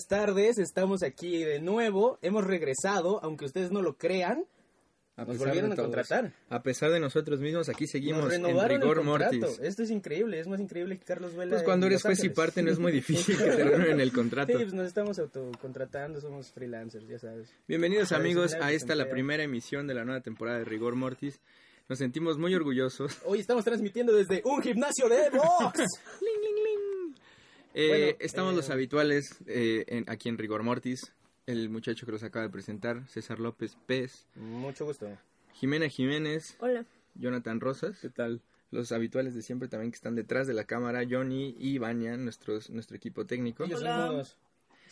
Buenas tardes, estamos aquí de nuevo, hemos regresado, aunque ustedes no lo crean, A nos volvieron a todos. contratar. A pesar de nosotros mismos, aquí seguimos en rigor mortis. Esto es increíble, es más increíble que Carlos Vela. Pues cuando eres juez y parte no es muy difícil que te renueven el contrato. Sí, pues nos estamos autocontratando, somos freelancers, ya sabes. Bienvenidos amigos a esta, la primera emisión de la nueva temporada de Rigor Mortis. Nos sentimos muy orgullosos. Hoy estamos transmitiendo desde un gimnasio de box. Eh, Bueno, estamos eh, los habituales eh, en- aquí en Rigor Mortis. El muchacho que los acaba de presentar, César López Pez, Mucho gusto. Jimena Jiménez, Hola. Jonathan Rosas. ¿Qué tal? Los habituales de siempre también que están detrás de la cámara, Johnny y Vania, nuestros, nuestro equipo técnico. Hola.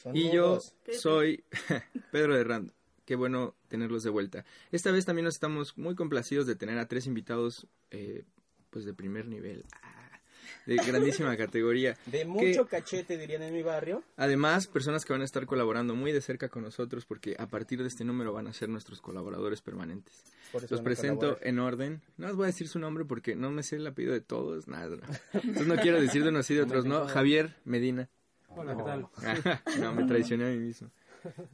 Son Y yo soy Pedro de. Qué bueno tenerlos de vuelta. Esta vez también nos estamos muy complacidos de tener a tres invitados eh, pues de primer nivel. Ah, de grandísima categoría. De mucho cachete, dirían en mi barrio. Además, personas que van a estar colaborando muy de cerca con nosotros porque a partir de este número van a ser nuestros colaboradores permanentes. Los presento en orden. No os voy a decir su nombre porque no me sé el apellido de todos. Nada. no. Entonces no quiero decir de unos sí de otros, ¿no? Javier Medina. Hola, ¿qué tal? no, me traicioné a mí mismo.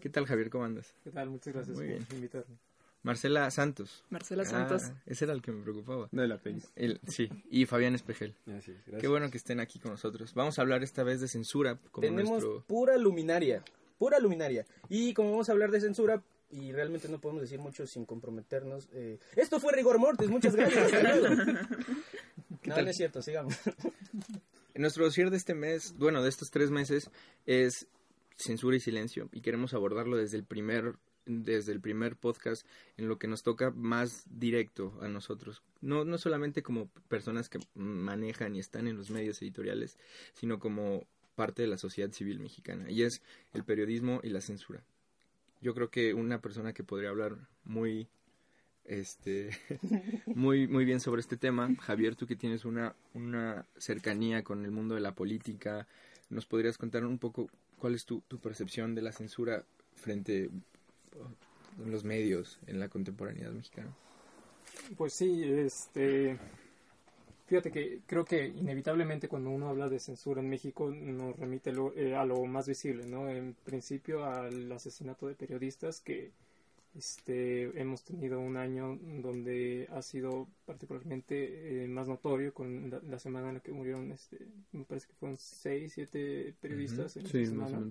¿Qué tal, Javier? ¿Cómo andas? ¿Qué tal? Muchas gracias Muy por bien. invitarme. Marcela Santos. Marcela Santos. Ah, ese era el que me preocupaba. No de la pena. El- sí, y Fabián Espejel. Gracias, gracias. Qué bueno que estén aquí con nosotros. Vamos a hablar esta vez de censura. Como Tenemos nuestro... pura luminaria, pura luminaria. Y como vamos a hablar de censura, y realmente no podemos decir mucho sin comprometernos, eh, esto fue Rigor Mortis, muchas gracias. no, tal? no es cierto, sigamos. Nuestro dossier de este mes, bueno, de estos tres meses, es censura y silencio. Y queremos abordarlo desde el primer desde el primer podcast en lo que nos toca más directo a nosotros. No, no solamente como personas que manejan y están en los medios editoriales, sino como parte de la sociedad civil mexicana. Y es el periodismo y la censura. Yo creo que una persona que podría hablar muy este muy muy bien sobre este tema Javier tú que tienes una una cercanía con el mundo de la política nos podrías contar un poco cuál es tu, tu percepción de la censura frente los medios en la contemporaneidad mexicana Pues sí, este. Fíjate que creo que inevitablemente cuando uno habla de censura en México nos remite lo- eh, a lo más visible, ¿no? En principio al asesinato de periodistas que este, hemos tenido un año donde ha sido particularmente eh, más notorio con la, la semana en la que murieron, este, me parece que fueron seis, siete periodistas en esa semana.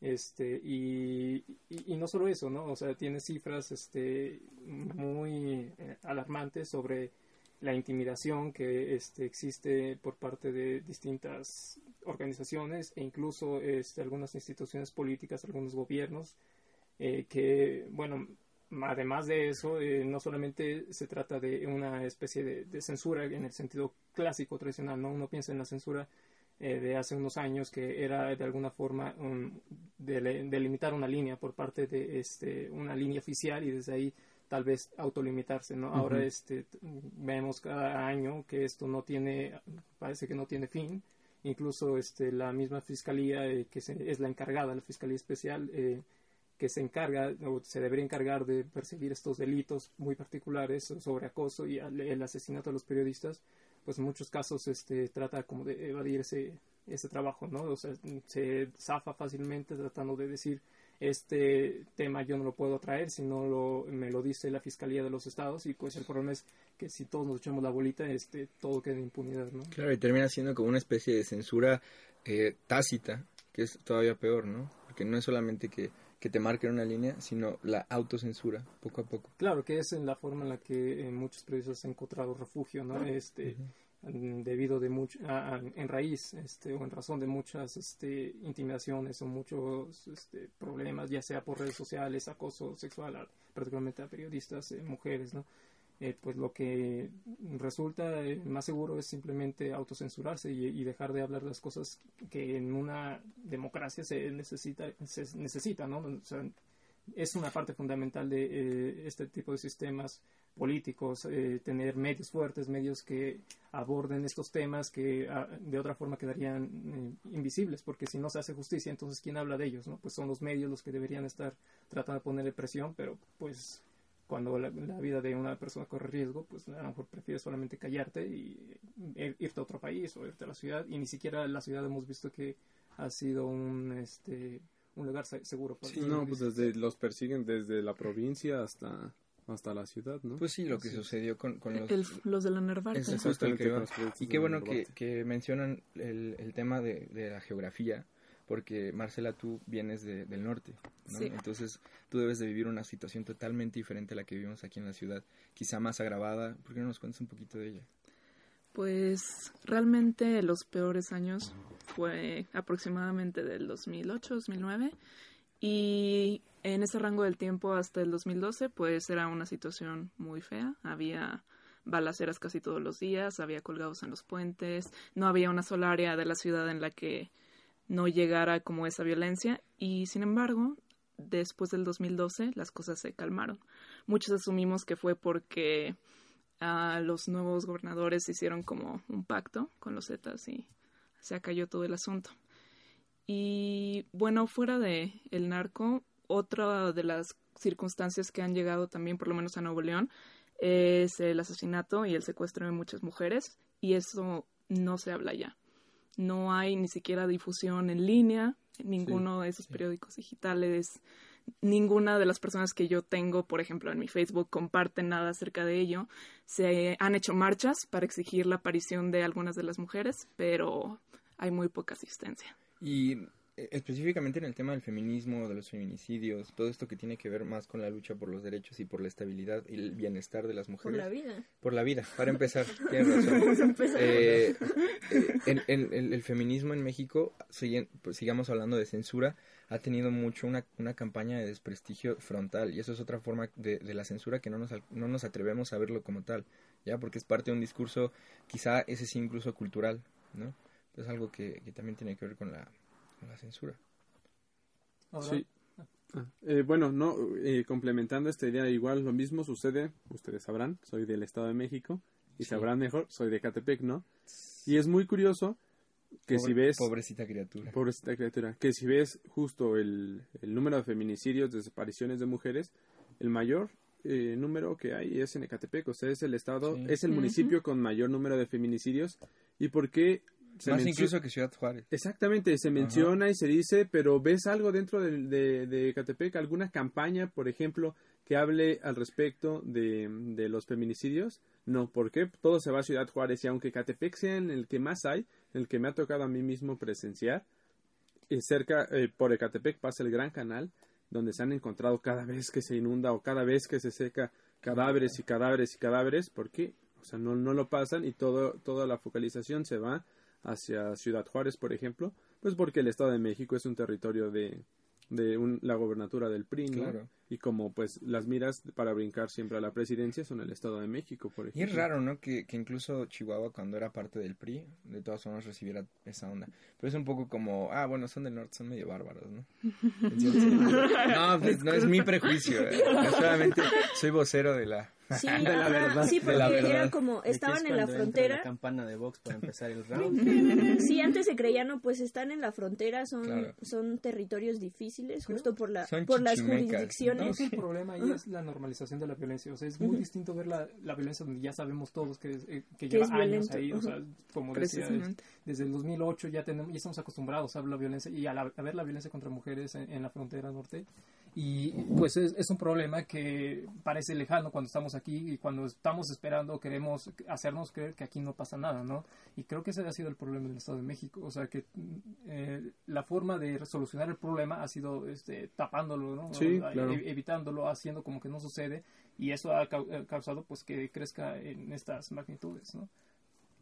este y, y, y no solo eso no o sea tiene cifras este muy eh, alarmantes sobre la intimidación que este existe por parte de distintas organizaciones e incluso este algunas instituciones políticas algunos gobiernos eh, que bueno además de eso eh, no solamente se trata de una especie de, de censura en el sentido clásico tradicional no uno piensa en la censura eh, de hace unos años que era de alguna forma um, de- delimitar una línea por parte de este una línea oficial y desde ahí tal vez autolimitarse no ahora este vemos cada año que esto no tiene parece que no tiene fin. Incluso este la misma fiscalía eh, que se- es la encargada la fiscalía especial eh, que se encarga o se debería encargar de perseguir estos delitos muy particulares sobre acoso y el asesinato de los periodistas pues en muchos casos este trata como de evadir ese ese trabajo no o sea se zafa fácilmente tratando de decir este tema yo no lo puedo traer si no lo, me lo dice la fiscalía de los estados y pues el problema es que si todos nos echamos la bolita este todo queda en impunidad no claro y termina siendo como una especie de censura eh, tácita que es todavía peor no porque no es solamente que que te marquen una línea, sino la autocensura, poco a poco. Claro, que es en la forma en la que eh, muchos periodistas han encontrado refugio, ¿no? Este, debido de mucho, a- a- en raíz este, o en razón de muchas este, intimidaciones o muchos este, problemas, ya sea por redes sociales, acoso sexual, particularmente a periodistas, eh, mujeres, ¿no? Eh, pues lo que resulta eh, más seguro es simplemente autocensurarse y, y dejar de hablar las cosas que en una democracia se necesita, se necesita, ¿no? O sea, es una parte fundamental de eh, este tipo de sistemas políticos, eh, tener medios fuertes, medios que aborden estos temas que ah, de otra forma quedarían eh, invisibles, porque si no se hace justicia, entonces ¿quién habla de ellos? no? Pues son los medios los que deberían estar tratando de ponerle presión, pero pues cuando la, la vida de una persona corre riesgo, pues a lo mejor prefieres solamente callarte y eh, irte a otro país o irte a la ciudad, y ni siquiera la ciudad hemos visto que ha sido un, este, un lugar se- seguro para Sí, los no, pues desde los persiguen desde la provincia hasta hasta la ciudad, ¿no? Pues sí, lo que Sí. sucedió con, con los... El- los de la Nervarte. Es justo el que iba. Y qué bueno que, que mencionan el, el tema de, de la geografía, porque Marcela, tú vienes de- del norte, ¿no? Sí. Entonces tú debes de vivir una situación totalmente diferente a la que vivimos aquí en la ciudad, quizá más agravada. ¿Por qué no nos cuentas un poquito de ella? Pues realmente los peores años fue aproximadamente del 2008, 2009 y en ese rango del tiempo hasta el 2012 pues era una situación muy fea, había balaceras casi todos los días, había colgados en los puentes, no había una sola área de la ciudad en la que no llegara como esa violencia y sin embargo después del 2012 las cosas se calmaron. Muchos asumimos que fue porque a los nuevos gobernadores hicieron como un pacto con los Zetas y se acalló todo el asunto. Y bueno, fuera de el narco, otra de las circunstancias que han llegado también, por lo menos a Nuevo León, es el asesinato y el secuestro de muchas mujeres y eso no se habla ya. No hay ni siquiera difusión en línea, en ninguno de esos periódicos digitales, ninguna de las personas que yo tengo, por ejemplo, en mi Facebook, comparten nada acerca de ello. Se han hecho marchas para exigir la aparición de algunas de las mujeres, pero hay muy poca asistencia. Y específicamente en el tema del feminismo, de los feminicidios, todo esto que tiene que ver más con la lucha por los derechos y por la estabilidad y el bienestar de las Por mujeres. la vida. Por la vida, para empezar, tienes razón. Vamos a empezar. Eh, en- en- el, el feminismo en México, siguen- pues, sigamos hablando de censura, ha tenido mucho una, una campaña de desprestigio frontal y eso es otra forma de, de la censura que no nos, no nos atrevemos a verlo como tal, ya porque es parte de un discurso, quizá ese sí incluso cultural, ¿no? Es algo que, que también tiene que ver con la, con la censura. Ahora, Sí. Ah, eh, bueno, no, eh, complementando esta idea, igual lo mismo sucede, ustedes sabrán, soy del Estado de México y Sí. sabrán mejor, soy de Catepec, ¿no? Y es muy curioso que Pobre- si ves, Pobrecita criatura. pobrecita criatura, que si ves justo el, el número de feminicidios, desapariciones de mujeres, el mayor eh, número que hay es en Ecatepec, o sea, es el estado, Sí. es el municipio con mayor número de feminicidios. ¿Y por qué? Se Más incluso que Ciudad Juárez. Exactamente, se menciona y se dice, pero ¿ves algo dentro de, de, de Catepec? ¿Alguna campaña, por ejemplo, que hable al respecto de, de los feminicidios? No, porque todo se va a Ciudad Juárez y aunque Catepec sea en el que más hay, en el que me ha tocado a mí mismo presenciar, y cerca, eh, por Ecatepec pasa el Gran Canal, donde se han encontrado cada vez que se inunda o cada vez que se seca cadáveres y cadáveres y cadáveres, porque o sea, no, no lo pasan y todo, toda la focalización se va hacia Ciudad Juárez, por ejemplo, pues porque el Estado de México es un territorio de, de un- la gobernatura del PRI, ¿no? Claro. Y como pues las miras para brincar siempre a la presidencia son el Estado de México, por Y ejemplo. es raro, ¿no? Que, que incluso Chihuahua, cuando era parte del PRI, de todas formas recibiera esa onda. Pero es un poco como, ah, bueno, son del norte, son medio bárbaros, ¿no? No, pues no es mi prejuicio. eh. Solamente soy vocero de la... Sí, De la ajá, verdad. sí, De porque la verdad. era como, ¿De qué estaban es en la frontera. La campana de Vox para empezar el round. Sí, antes se creía, no, pues están en la frontera, son, Claro. son territorios difíciles, justo por, la, Son por las jurisdicciones. que el problema ahí es la normalización de la violencia. O sea, es muy distinto ver la, la violencia donde ya sabemos todos que, es- eh, que lleva es años violento, ahí. O sea, como decía, es- desde el 2008 ya, tenemos, ya estamos acostumbrados a ver la violencia y a, la- a ver la violencia contra mujeres en, en la frontera norte. Y pues es, es un problema que parece lejano cuando estamos aquí y cuando estamos esperando queremos hacernos creer que aquí no pasa nada, ¿no? Y creo que ese ha sido el problema del Estado de México. O sea, que eh, la forma de solucionar el problema ha sido este, tapándolo, ¿no? Sí, Eh, claro. e- evitándolo, haciendo como que no sucede y eso ha cau- causado pues que crezca en estas magnitudes, ¿no?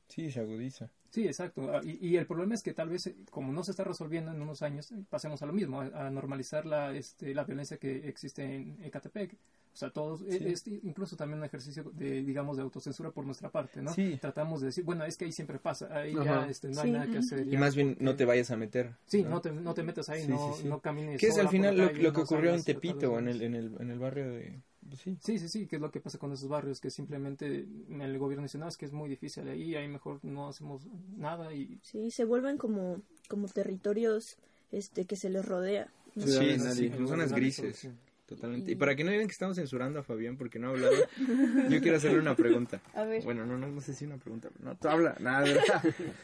Sí, se agudiza. Sí, exacto. Ah, Y, y el problema es que tal vez, eh, como no se está resolviendo en unos años, eh, pasemos a lo mismo, a, a normalizar la, este, la violencia que existe en Ecatepec. O sea, todos, eh, es incluso también un ejercicio de, digamos, de autocensura por nuestra parte, ¿no? Sí. Tratamos de decir, bueno, es que ahí siempre pasa, ahí Ajá. ya este, no hay Sí. nada que hacer. Y más bien no te vayas a meter. Sí, ¿no? no te, no te metas ahí, Sí, no, sí, sí. no camines. Que es al final lo, lo que ocurrió en Tepito, en el, en, el, en el barrio de... pues sí. Sí, sí, sí, que es lo que pasa con esos barrios, que simplemente el gobierno dice, no, es que es muy difícil ahí, ahí mejor no hacemos nada y Sí, se vuelven como, como territorios este que se les rodea. ¿no? Sí, sí, nadie. son zonas grises. Totalmente. Y- Y para que no digan que estamos censurando a Fabián porque no ha hablado, yo quiero hacerle una pregunta. A ver. Bueno, no, no, no sé si una pregunta. No, tú habla, nada. de verdad.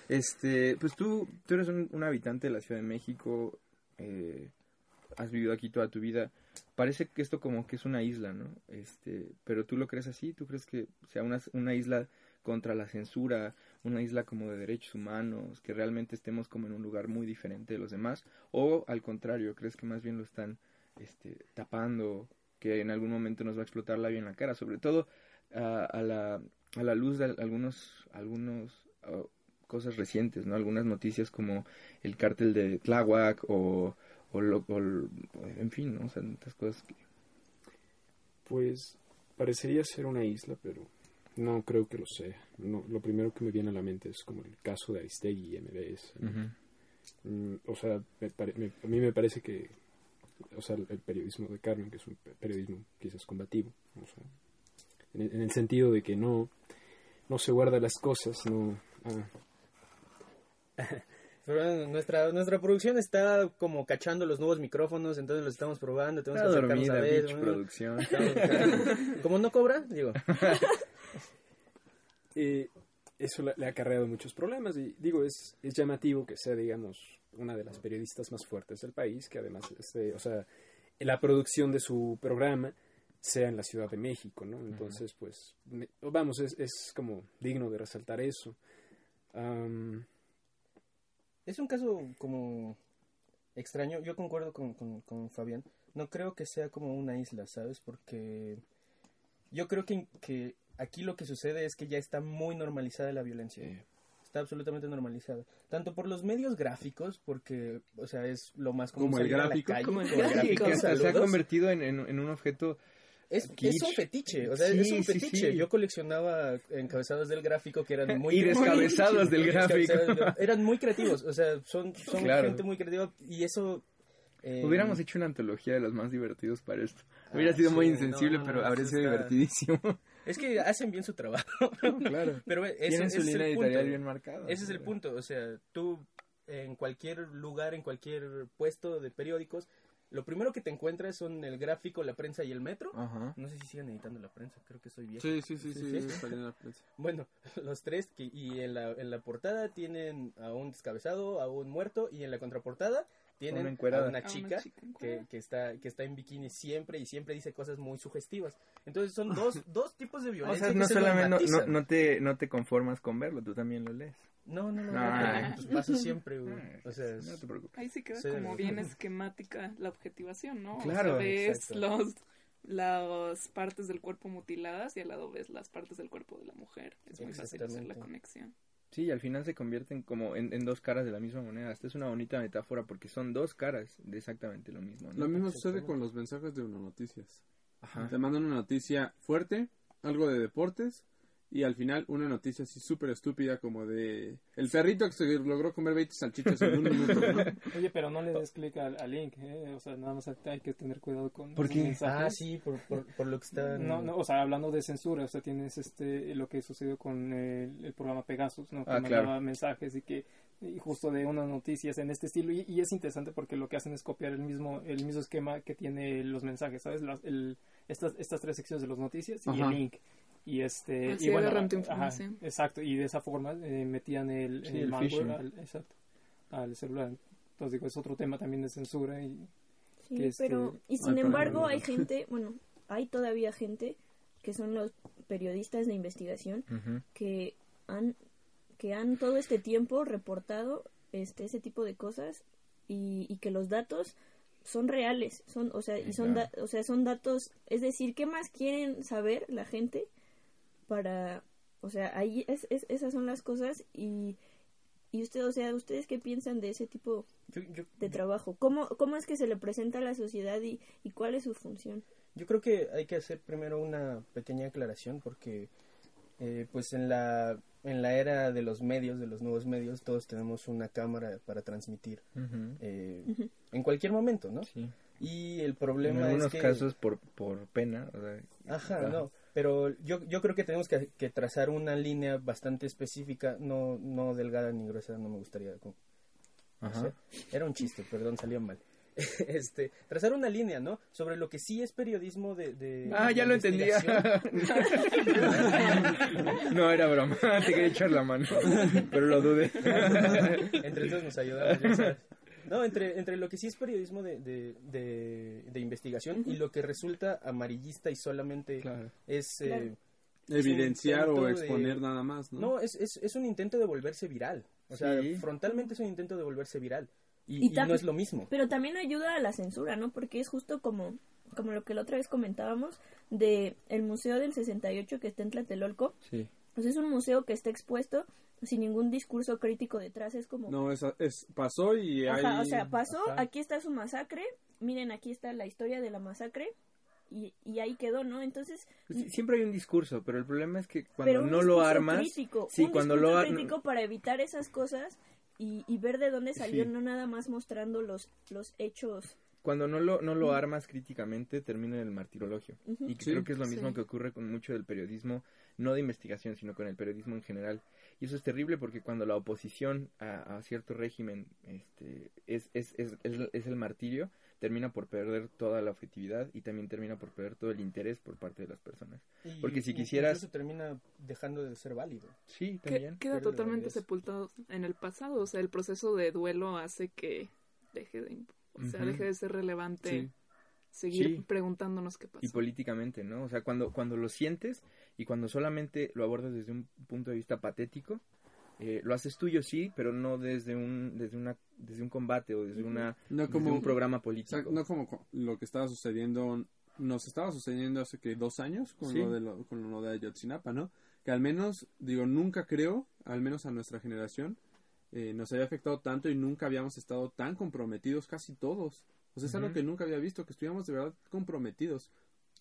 Este, pues tú, tú eres un, un habitante de la Ciudad de México, eh, has vivido aquí toda tu vida. Parece que esto como que es una isla, ¿no? Este, pero tú lo crees así, tú crees que sea una, una isla contra la censura, una isla como de derechos humanos, que realmente estemos como en un lugar muy diferente de los demás, o al contrario, crees que más bien lo están este, tapando, que en algún momento nos va a explotar la vida en la cara, sobre todo a, a la, a la luz de algunos, algunos ah, cosas recientes, ¿no? Algunas noticias como el cártel de Tláhuac o, o, lo- o en fin, ¿no? O sea, tantas cosas que... Pues parecería ser una isla, pero no creo que lo sea. No, lo primero que me viene a la mente es como el caso de Aristegui y MBS. ¿no? Mm, o sea, me pare- me- a mí me parece que, o sea, el periodismo de Carmen, que es un pe- periodismo quizás combativo, o sea, en, el- en el sentido de que no, no se guarda las cosas, no... ah, Pero bueno, nuestra, nuestra producción está como cachando los nuevos micrófonos, entonces los estamos probando, tenemos Está que acercarnos dormida, a ver. producción. Como no cobra, digo. eh, eso le, le ha acarreado muchos problemas y digo, es, es llamativo que sea, digamos, una de las periodistas más fuertes del país, que además, este, o sea, la producción de su programa sea en la Ciudad de México, ¿no? Entonces, pues, me- vamos, es, es como digno de resaltar eso. Es un caso como extraño. Yo concuerdo con, con, con Fabián. No creo que sea como una isla, ¿sabes? Porque yo creo que, que aquí lo que sucede es que ya está muy normalizada la violencia. Está absolutamente normalizada. Tanto por los medios gráficos, porque, o sea, es lo más común Como el gráfico. calle, Como el como el Sí, gráfico, se ha convertido en, en- en un objeto Es, un fetiche, o sea, Sí, es un fetiche. sí. Yo coleccionaba encabezados del gráfico que eran muy... Y descabezados del gráfico. Eran muy creativos, o sea, son, son Claro. gente muy creativa y eso... eh, Hubiéramos hecho una antología de los más divertidos para esto. Hubiera Ah, sido muy insensible, no, pero habría sido está- divertidísimo. Es que hacen bien su trabajo. claro. Pero ese, Tienen ese su es línea el editorial punto. bien marcada. Ese es el punto, o sea, tú en cualquier lugar, en cualquier puesto de periódicos, lo primero que te encuentras son el gráfico, la prensa y el metro. Ajá. No sé si siguen editando la prensa, creo que soy viejo. Sí, sí, sí, sí, Sí, sí, la prensa. Bueno, los tres, que, y en la, en la portada tienen a un descabezado, a un muerto, y en la contraportada tienen Una a una A una chica, que, que está, que está en bikini siempre y siempre dice cosas muy sugestivas. Entonces son dos, dos tipos de O violencia sea, que no se solamente no, no te, no te conformas con verlo, tú también lo lees. No, no, no, no, pues pasa siempre, güey. O sea, no es- te preocupes. Ahí sí queda Sí, como no. bien esquemática la objetivación, ¿no? Claro, o sea, ves los, las partes del cuerpo mutiladas y al lado ves las partes del cuerpo de la mujer. Es muy fácil hacer la conexión. Sí, y al final se convierten como en, en dos caras de la misma moneda. Esta es una bonita metáfora porque son dos caras de exactamente lo mismo. ¿no? Lo mismo sucede con los mensajes de Uno Noticias. Ajá. Te mandan una noticia fuerte, algo de deportes, y al final una noticia así súper estúpida como de el perrito que se logró comer 20 salchichas en un minuto. ¿no? Oye, pero no le des clic al, al link, ¿eh? O sea, nada más hay que tener cuidado con ¿Por qué? Ah, sí, por, por, por lo que están... No, no, o sea, hablando de censura, o sea, tienes este lo que sucedió con el, el programa Pegasus, ¿no? Que Ah, mandaba claro. mensajes y que y justo de unas noticias en este estilo y, y es interesante porque lo que hacen es copiar el mismo el mismo esquema que tiene los mensajes, ¿sabes? Las- el- estas estas tres secciones de las noticias y Ajá. el link y este Así y bueno ajá, exacto y de esa forma eh, metían el, Sí, el el malware al, exacto, al celular. Entonces digo es otro tema también de censura y Sí, que este- pero y sin embargo hay gente, bueno, hay todavía gente que son los periodistas de investigación que han que han todo este tiempo reportado este ese tipo de cosas y, y que los datos son reales, son o sea, y son Claro. da- o sea, son datos, es decir, ¿qué más quieren saber la gente para O sea, ahí es, es- esas son las cosas y, y usted, o sea, ¿ustedes qué piensan de ese tipo Yo, yo- de trabajo? ¿Cómo, cómo es que se le presenta a la sociedad y, y cuál es su función? Yo creo que hay que hacer primero una pequeña aclaración porque eh, pues en la en la era de los medios, de los nuevos medios, todos tenemos una cámara para transmitir eh, en cualquier momento, ¿no? Sí. Y el En problema algunos es que casos por, por pena. o sea, Ajá, ajá. no, pero yo, yo creo que tenemos que, que trazar una línea bastante específica, no no delgada ni gruesa, no me gustaría como- no Ajá. sé. Era un chiste, perdón, salió mal. este, trazar una línea, ¿no? Sobre lo que sí es periodismo de, de Ah, ya lo entendía. no, era broma. Te quería echar la mano. Pero lo dudé. entre todos nos ayudamos. ya sabes. No, entre, entre lo que sí es periodismo de, de, de, de investigación y lo que resulta amarillista y solamente Claro. es... eh, Claro. Evidenciar o de- exponer nada más, ¿no? No, es, es, es un intento de volverse viral. O sea, Sí. frontalmente es un intento de volverse viral. Y, Y y tam- no es lo mismo. Pero también ayuda a la censura, ¿no? Porque es justo como, como lo que la otra vez comentábamos de el Museo del 68 que está en Tlatelolco. Sí. Pues es un museo que está expuesto sin ningún discurso crítico detrás. Es como... No, es, es- pasó y Ajá, hay... o sea, pasó, Ajá. aquí está su masacre, miren, aquí está la historia de la masacre, y, y ahí quedó, ¿no? Entonces, Pues sí, siempre hay un discurso, pero el problema es que cuando no lo armas. crítico, sí, un cuando discurso lo ar- crítico para evitar esas cosas y, y ver de dónde salió, Sí. no nada más mostrando los, los hechos. cuando no lo, no lo armas críticamente, termina en el martirologio. Y Sí. creo que es lo mismo Sí. que ocurre con mucho del periodismo, no de investigación, sino con el periodismo en general. Y eso es terrible porque cuando la oposición a, a cierto régimen este, es, es, es, es, es el martirio, termina por perder toda la objetividad y también termina por perder todo el interés por parte de las personas. Y Porque si quisieras- Incluso termina dejando de ser válido. Sí, Que- también. queda totalmente sepultado en el pasado. O sea, el proceso de duelo hace que deje de, o sea, Ujú. deje de ser relevante Sí. seguir Sí. preguntándonos qué y pasó. políticamente, ¿no? O sea, cuando, cuando lo sientes y cuando solamente lo abordas desde un punto de vista patético, eh, lo haces tuyo, sí, pero no desde un, desde una, desde un combate o desde una, No desde como- un programa O político. sea, no como co- lo que estaba sucediendo, nos estaba sucediendo hace que dos años con Sí. lo de lo, con lo de Ayotzinapa, ¿no? Que al menos, digo, nunca creo, al menos a nuestra generación, eh, nos había afectado tanto y nunca habíamos estado tan comprometidos casi todos. O sea, es algo que nunca había visto, que estuviéramos de verdad comprometidos.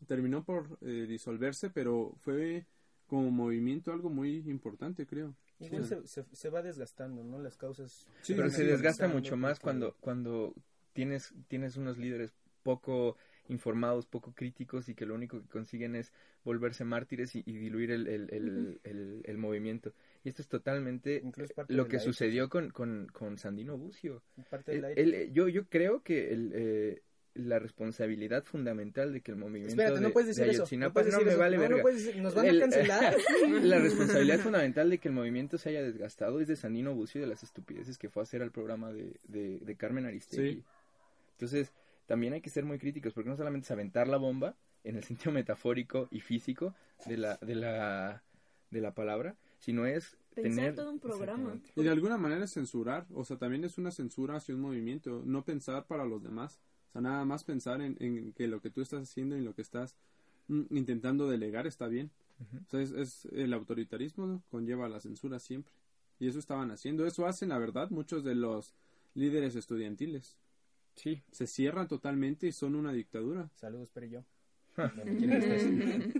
Terminó por eh, disolverse, pero fue como movimiento algo muy importante, creo. Igual Sí. se, se, se va desgastando, ¿no? Las causas. Sí, pero se desgasta mucho más cuando, cuando tienes, tienes unos líderes poco informados, poco críticos y que lo único que consiguen es volverse mártires y, y diluir el, el, el, el- el movimiento. Y esto es totalmente parte lo que sucedió con, con, con Sandino Bucio. parte de la yo, yo creo que el, eh, la responsabilidad fundamental de que el movimiento Espérate, de, no puedes decir de eso. Ayotzinapa- No, puedes no decir me eso. vale No, no verga. puedes decir- nos van a El- cancelar. la responsabilidad fundamental de que el movimiento se haya desgastado es de Sandino Bucio y de las estupideces que fue a hacer al programa de, de, de Carmen Aristegui. Sí. Entonces, también hay que ser muy críticos, porque no solamente es aventar la bomba, en el sentido metafórico y físico de la, de la, de la palabra, sino es Pensar tener... todo un programa. Y de alguna manera es censurar, o sea, también es una censura hacia un movimiento, no pensar para los demás, sea, nada más pensar en, en que lo que tú estás haciendo y lo que estás mm, intentando delegar está bien. Ujú. O sea, es, es- el autoritarismo ¿no? conlleva la censura siempre. Y eso estaban haciendo, eso hacen, la verdad, muchos de los líderes estudiantiles. Sí, Se cierran totalmente y son una dictadura. Saludos, pero yo.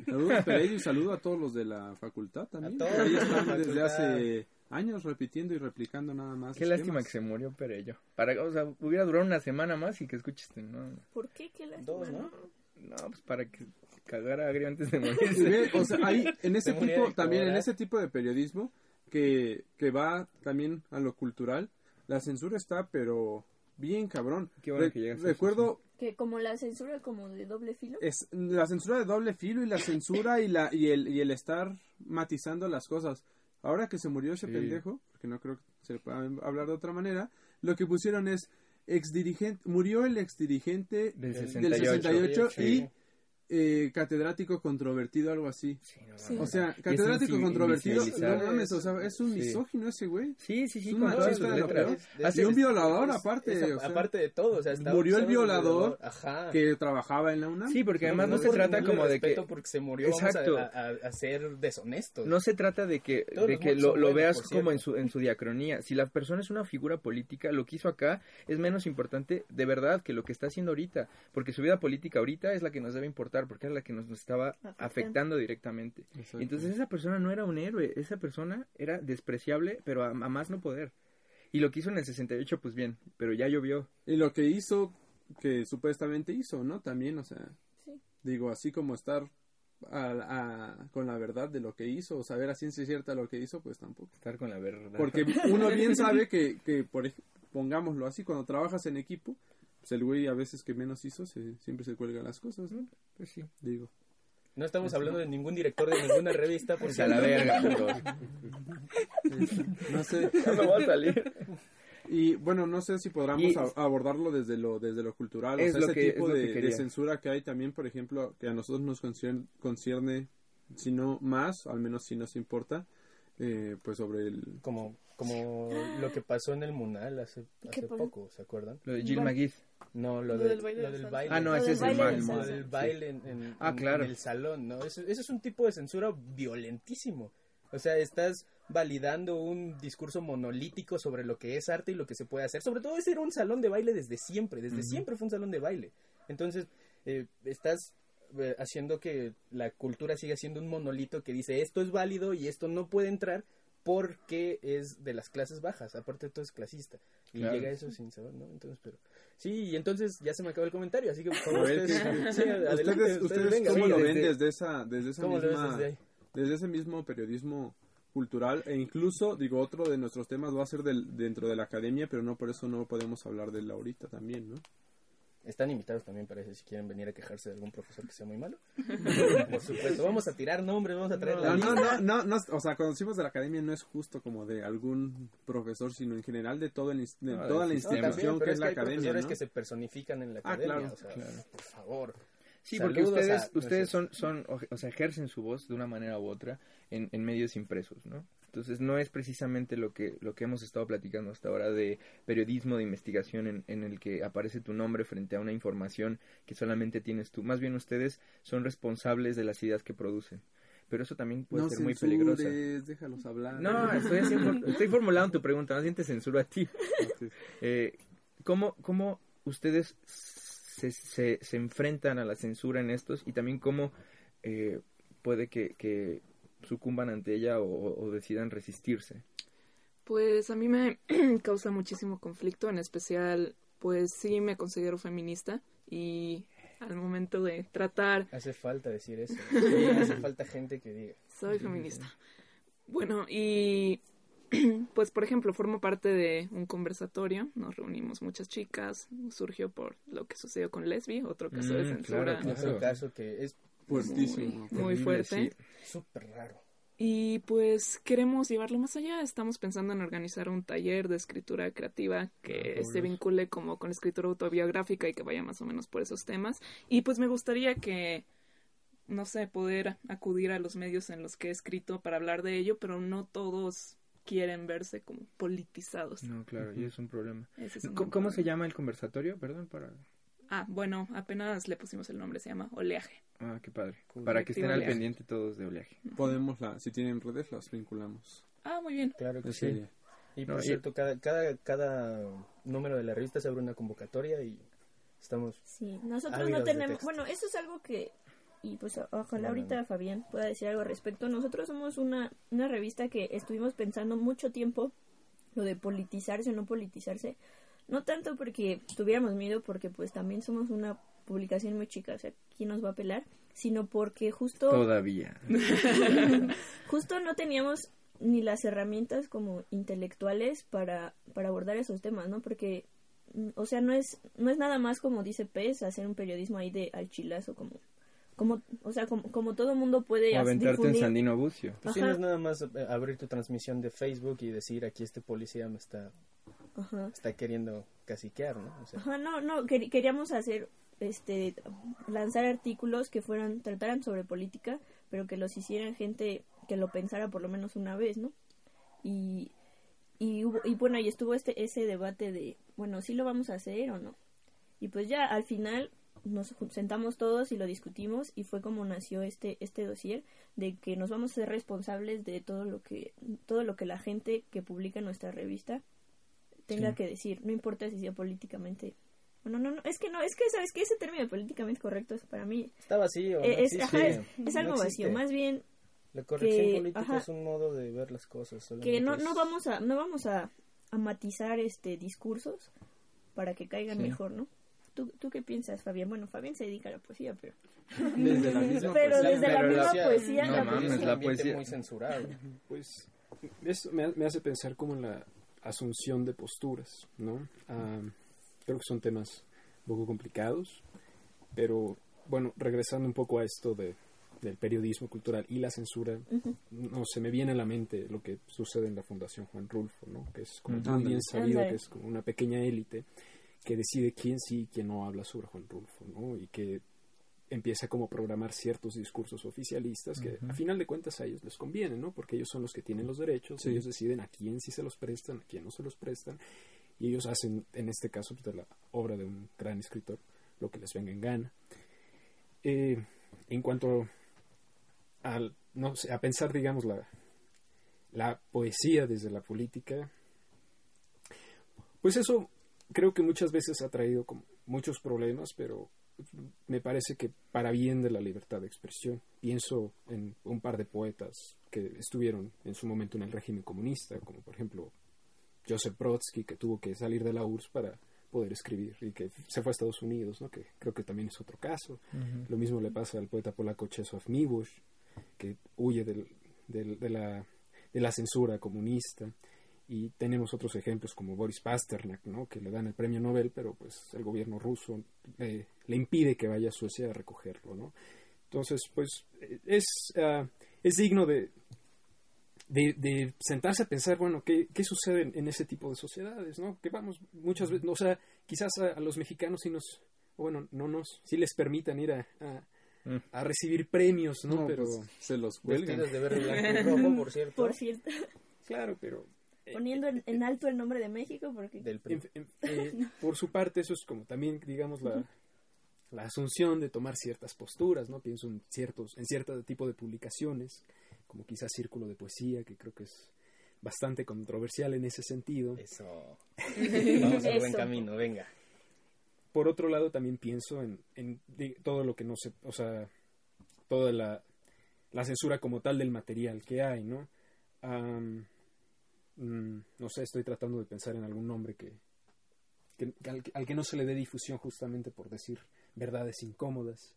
Saludos Perello y saludo a todos los de la facultad también. A todos Ahí están desde hace años repitiendo y replicando nada más. qué esquemas. lástima que se murió Perello. Para, o sea, hubiera durado una semana más y que escuches, ¿no? ¿Por qué? ¿Qué lástima, Dos, ¿no? No, pues para que cagara agrio antes de ve, o sea, ahí, en ese tipo, de también en ese tipo de periodismo que, que va también a lo cultural, la censura está, pero bien cabrón. Qué bueno Re- que llegas a eso, recuerdo, Que como la censura como de doble filo. es la censura de doble filo y la censura y la y el, y el estar matizando las cosas. Ahora que se murió ese Sí. pendejo, porque no creo que se pueda hablar de otra manera, lo que pusieron es ex dirigente, murió el ex dirigente Del del 68. 68 y. eh, catedrático controvertido, algo así. Sí, no, Sí. O sea, catedrático controvertido, no mames, o sea, es un Sí. misógino ese güey. Sí, sí, sí, Es un con todas machista sus de lo peor. Y un violador Es- aparte, es a- o sea, aparte de todo, o sea, está murió el violador Ajá. que trabajaba en la UNAM. Sí, porque además no, se trata como de que respeto porque se murió vamos a- Exacto. a, ser deshonestos. no se trata de que, Todos de que lo, lo veas como en su, en su diacronía. Si la persona es una figura política, lo que hizo acá es menos importante de verdad que lo que está haciendo ahorita. Porque su vida política ahorita es la que nos debe importar, porque es la que nos estaba Afecta. afectando directamente. Exacto. Entonces esa persona no era un héroe, esa persona era despreciable, pero a, a más no poder. Y lo que hizo en el 68, pues bien, pero ya llovió. Y lo que hizo, que supuestamente hizo, ¿no? También, o sea, Sí. digo, así como estar a- a- con la verdad de lo que hizo, o saber a ciencia cierta lo que hizo, pues tampoco. Estar con la verdad. Porque uno bien sabe que, que por pongámoslo así, cuando trabajas en equipo, pues el güey a veces que menos hizo, se, siempre se cuelga las cosas, ¿no? Pues sí. Digo. No estamos hablando de ningún director de ninguna revista. Por Pues a la verga. No sé. No me voy a salir. Y bueno, no sé si a- abordarlo desde lo desde lo cultural, Es o sea, lo ese que- tipo es lo de, que de censura que hay también, por ejemplo, que a nosotros nos concierne, concierne si no más, al menos si nos importa, eh, pues sobre el... Como, como lo que pasó en el Munal hace, ¿Qué hace poco, ¿se acuerdan? Lo de Jill Bueno. McGee. No, lo, Lo de- del baile lo del del salón. baile. Ah, no, Lo ese es el baile mal. del Lo salón. del baile en, en- Ah, claro. en el salón, ¿no? Eso, eso es un tipo de censura violentísimo. O sea, estás validando un discurso monolítico sobre lo que es arte y lo que se puede hacer. Sobre todo ese era un salón de baile desde siempre, desde siempre fue un salón de baile. Entonces, eh, estás eh, haciendo que la cultura siga siendo un monolito que dice esto es válido y esto no puede entrar porque es de las clases bajas, aparte todo es clasista. Y Claro. llega eso sin saber, ¿no? Entonces, pero... Sí, y entonces ya se me acabó el comentario, así que por favor, ustedes, ¿qué- sí, adelante, ustedes, ustedes ustedes vengan. cómo lo ven desde esa, desde esa ¿Cómo lo ves misma, desde desde ese mismo periodismo cultural e incluso digo otro de nuestros temas va a ser del, dentro de la academia pero no por eso no podemos hablar de él ahorita también no Están invitados también para eso si quieren venir a quejarse de algún profesor que sea muy malo. Por supuesto, vamos a tirar nombres, vamos a traer la no, lista. no, no, no, no, o sea, cuando decimos de la academia no es justo como de algún profesor, sino en general de, todo el, de No, toda la No, institución también, que es la que hay academia, profesores ¿no? que se personifican en la Ah, academia. claro, o sea, claro. por favor. Sí, porque Saludos ustedes, a- no es ustedes son, son, o sea, ejercen su voz de una manera u otra en, en medios impresos, ¿no? Entonces no es precisamente lo que, lo que hemos estado platicando hasta ahora de periodismo de investigación en, en el que aparece tu nombre frente a una información que solamente tienes tú. Más bien ustedes son responsables de las ideas que producen. Pero eso también puede no ser muy peligroso. déjalos hablar. No, estoy, haciendo- estoy formulando tu pregunta, más bien te censuro a ti. Eh, ¿cómo, ¿Cómo ustedes se, se, se enfrentan a la censura en estos y también cómo eh, puede que, que sucumban ante ella o, o decidan resistirse? Pues a mí me causa muchísimo conflicto, en especial, pues sí me considero feminista y al momento de tratar, Hace falta decir eso. Sí, hace falta gente que diga. soy feminista. Bueno, y pues por ejemplo, formo parte de un conversatorio, nos reunimos muchas chicas, surgió por lo que sucedió con Lesbi, otro caso de Mm, censura claro, claro. Otro caso que es Fuertísimo. muy, fuerte. sí. súper raro. Y pues queremos llevarlo más allá. Estamos pensando en organizar un taller de escritura creativa que Ah, se vincule como con la escritura autobiográfica y que vaya más o menos por esos temas. Y pues me gustaría que, no sé, poder acudir a los medios en los que he escrito para hablar de ello, pero no todos quieren verse como politizados. No, claro, y es un problema. Ese es un ¿Cómo, se llama el conversatorio? Perdón, para... Ah, bueno, apenas le pusimos el nombre, se llama Oleaje. Ah, qué padre. Para que estén al pendiente todos de oleaje. Podemos, la, si tienen redes, las vinculamos. Ah, muy bien. Claro que sí. Y No, por y- cierto, cada, cada, cada número de la revista se abre una convocatoria y estamos... Sí, nosotros no tenemos, bueno, eso es algo que, y pues ojalá no, ahorita no. Fabián pueda decir algo al respecto. Nosotros somos una, una revista que estuvimos pensando mucho tiempo lo de politizarse o no politizarse. No tanto porque tuviéramos miedo, porque pues también somos una publicación muy chica, o sea, ¿quién nos va a pelar? Sino porque justo Todavía. justo no teníamos ni las herramientas como intelectuales para, para abordar esos temas, ¿no? Porque, mm, o sea, no es, no es nada más como dice Pez, hacer un periodismo ahí de al chilazo, como, como, o sea, como, como todo mundo puede aventarte en Sandino Bucio. Pues sí, no es nada más abrir tu transmisión de Facebook y decir aquí este policía me está, Ajá. está queriendo caciquear, ¿no? O sea, Ajá, no, no, quer- queríamos hacer este lanzar artículos que fueran trataran sobre política pero que los hicieran gente que lo pensara por lo menos una vez no y y, hubo, y bueno, y estuvo este ese debate de, bueno, si lo vamos a hacer o no. Y pues ya al final nos sentamos todos y lo discutimos y fue como nació este este dossier de que nos vamos a ser responsables de todo lo que todo lo que la gente que publica en nuestra revista tenga Sí. que decir, no importa si sea políticamente bueno, no, no, es que no, es que sabes que ese término de políticamente correcto es para mí Está vacío. no es, existe. ajá, es, es No algo existe. vacío, más bien La corrección que- política ajá. es un modo de ver las cosas. que no, es- no vamos a no vamos a, a matizar este discursos para que caigan Sí. mejor, ¿no? ¿Tú, ¿Tú qué piensas, Fabián? Bueno, Fabián se dedica a la poesía, pero... Desde la misma Pero poesía. desde la Pero misma la- poesía... no la mames, poesía- la poesía- muy censurado. Pues eso me, ha- me hace pensar como en la asunción de posturas, ¿no? Ah, creo que son temas un poco complicados, pero bueno, regresando un poco a esto de, del periodismo cultural y la censura, Ujú. no se me viene a la mente lo que sucede en la Fundación Juan Rulfo, ¿no? Que es como Ujú. muy bien sabido que es como una pequeña élite que decide quién sí y quién no habla sobre Juan Rulfo, ¿no? Y que empieza como a programar ciertos discursos oficialistas que a final de cuentas a ellos les conviene, ¿no? Porque ellos son los que tienen los derechos, Sí. ellos deciden a quién sí se los prestan, a quién no se los prestan, y ellos hacen, en este caso, pues, de la obra de un gran escritor, lo que les venga en gana. Eh, en cuanto al, no sé, a pensar, digamos, la, la poesía desde la política, pues eso creo que muchas veces ha traído como muchos problemas, pero me parece que para bien de la libertad de expresión. Pienso en un par de poetas que estuvieron en su momento en el régimen comunista, como por ejemplo Joseph Brodsky, que tuvo que salir de la URSS para poder escribir y que se fue a Estados Unidos, ¿no? que creo que también es otro caso. Lo mismo le pasa al poeta polaco Czesław Miłosz, que huye del- del- de, la, de la censura comunista. Y tenemos otros ejemplos como Boris Pasternak, ¿no? que le dan el premio Nobel, pero pues el gobierno ruso le, le impide que vaya a Suecia a recogerlo. ¿no? Entonces, pues eh, es, ah, es digno de, de, de sentarse a pensar, bueno, ¿qué, qué sucede en, en ese tipo de sociedades? ¿no? Que vamos, muchas veces, o sea, quizás a, a los mexicanos sí nos, bueno, no nos, sí les permitan ir a, a, Mm. a recibir premios, ¿no? No, pero, pues, se los cuelgan. De verde, blanco y rojo, por cierto. Por cierto, claro, pero poniendo en, en alto el nombre de México porque... Del. En- en- eh, por su parte, eso es como también, digamos, la, la asunción de tomar ciertas posturas, ¿no? Pienso en ciertos, en cierto tipo de publicaciones, como quizás Círculo de Poesía, que creo que es bastante controversial en ese sentido. Eso. Vamos al buen camino, venga. Por otro lado, también pienso en, en todo lo que no se, o sea, toda la, la censura como tal del material que hay, ¿no? Am, mm, no sé, estoy tratando de pensar en algún nombre que, que- que al, al que no se le dé difusión justamente por decir verdades incómodas.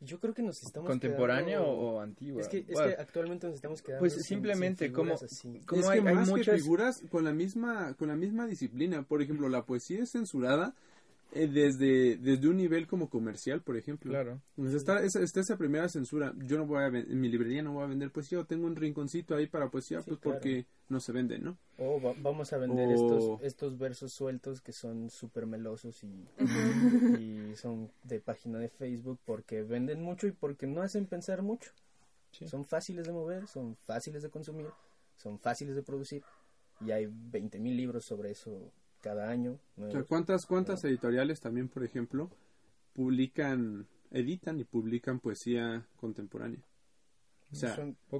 Yo creo que nos estamos ¿Contemporánea quedando- o, antigua? Es que, es Bueno, que actualmente nos estamos quedando Pues sin- simplemente sin como- así. como es hay, que hay más muchas... que figuras con la misma con la misma disciplina por ejemplo la poesía es censurada eh, desde desde un nivel como comercial por ejemplo Claro. Pues está, esa, está esa primera censura yo no voy a ven- en mi librería no voy a vender poesía o tengo un rinconcito ahí para poesía Sí, pues claro. porque no se vende no O va- vamos a vender O- estos, estos versos sueltos que son súper melosos y, y son de página de Facebook porque venden mucho y porque no hacen pensar mucho. Sí. Son fáciles de mover, son fáciles de consumir, son fáciles de producir y hay 20.000 libros sobre eso cada año. O sea, nuevos. cuántas cuántas editoriales también por ejemplo publican editan y publican poesía contemporánea o sea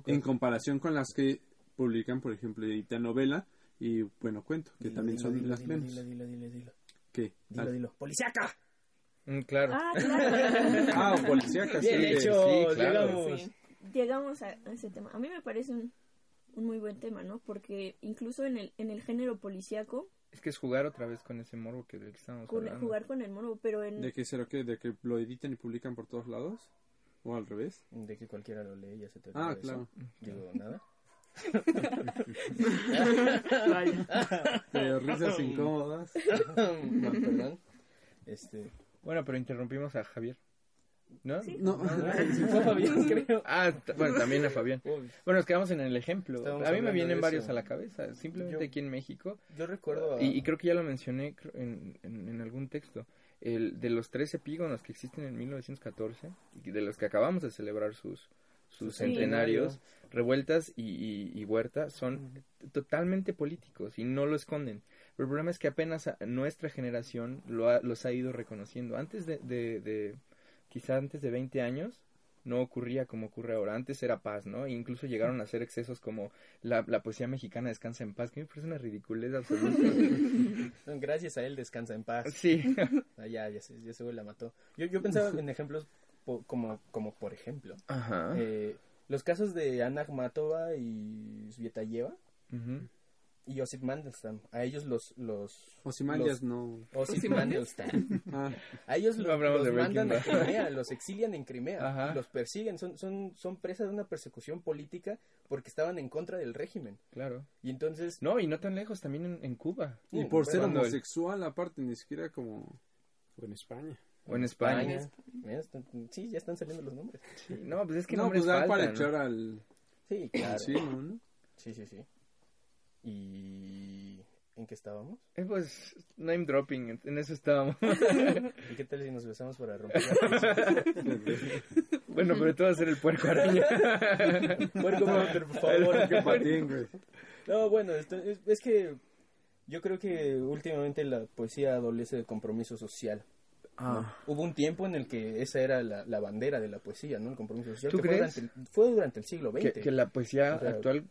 en comparación con las que publican por ejemplo editan novela y bueno cuento que Dilo, también dilo, son dilo, las dilo, menos Dilo, dilo, dilo, dilo. ¿Qué? Dilo, Ah, dilo. ¡Policiaca! Mm, claro. Ah, claro. Ah, o policíacas. Bien sí, hecho, sí, claro. llegamos. Sí. Llegamos a a ese tema. A mí me parece un, un muy buen tema, ¿no? Porque incluso en el, en el género policíaco, Es que es jugar otra vez con ese morbo que del que estábamos hablando. jugar con el morbo, pero en... ¿De que será que ¿De que lo editan y publican por todos lados? ¿O al revés? De que cualquiera lo lee, ya se te Ah, claro. eso. Digo, nada. Vaya. Pero risas incómodas. no, perdón. Este, Bueno, pero interrumpimos a Javier. ¿No? Sí. No, fue Fabián, creo. Ah, bueno, también a Fabián. Bueno, nos quedamos en el ejemplo. A mí me vienen varios a la cabeza. Simplemente Yo- aquí en México. Yo recuerdo a- Y, y creo que ya lo mencioné en, en, en algún texto. el, de los tres epígonos que existen en 1914, y de los que acabamos de celebrar sus, sus Sí. centenarios, Revueltas y, y- y Huerta son totalmente políticos y no lo esconden. Pero el problema es que apenas a- nuestra generación lo ha- los ha ido reconociendo. Antes de, de, de- quizá antes de 20 años, no ocurría como ocurre ahora. Antes era paz, ¿no? E incluso llegaron a hacer excesos como la, la poesía mexicana descansa en paz, que me parece una ridiculez absoluta. Gracias a él descansa en paz. sí. Ah, ya, ya, se, ya se la mató. Yo, yo pensaba en ejemplos po- como, como por ejemplo, Ajá. eh, los casos de Ana Akhmatova y Svietayeva Ujú. Y Osip Mandelstam. A ellos los... los Ozymandias no. Osip Mandelstam. Ah, A ellos No los, hablamos los mandan a. Crimea, los exilian en Crimea, Ajá. los persiguen, son, son, son presas de una persecución política porque estaban en contra del régimen. Claro. Y entonces, No, y no tan lejos, también en, en Cuba. y Mm, por ser cuando el- homosexual, aparte, ni siquiera como. O en España. O en España. Están- sí, ya están saliendo los nombres. Sí, no, pues es que no, nombres pues da para ¿no? echar al. Sí, claro. Sí, ¿no? ¿no? Sí, sí, sí. ¿Y en qué estábamos? Eh, pues, name dropping, en- eso estábamos. ¿Y qué tal si nos besamos para romper la bueno, pero tú vas a ser el puerco araña. Puerco por favor. Qué patín, güey. No, bueno, esto- es, es que yo creo que últimamente la poesía adolece de compromiso social. ¿No? Ah. Hubo un tiempo en el que esa era la, la bandera de la poesía, ¿no? El compromiso social. ¿Tú que fue crees? durante el- Fue durante, el siglo XX. ¿Que, que la poesía O sea, actual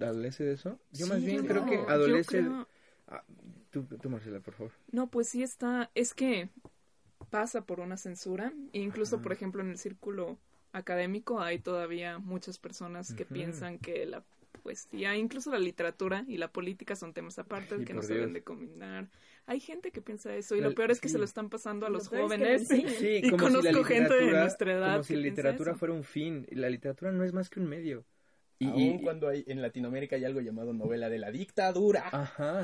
adolece de eso? Yo Sí, más bien creo no, que adolece... creo- Ah, tú, tú, Marcela, por favor. No, pues sí está, es que pasa por una censura, e incluso por ejemplo en el círculo académico hay todavía muchas personas que piensan que la poesía, incluso la literatura y la política son temas aparte Ay, que no se deben de combinar. Hay gente que piensa eso y lo peor es que sí. se lo están pasando a Lo los peor es que jóvenes. Sí, y como si gente de literatura- nuestra edad Como si la literatura fuera un fin. Y La literatura no es más que un medio. Y, Aun y- cuando hay, en Latinoamérica hay algo llamado novela de la dictadura. Ajá.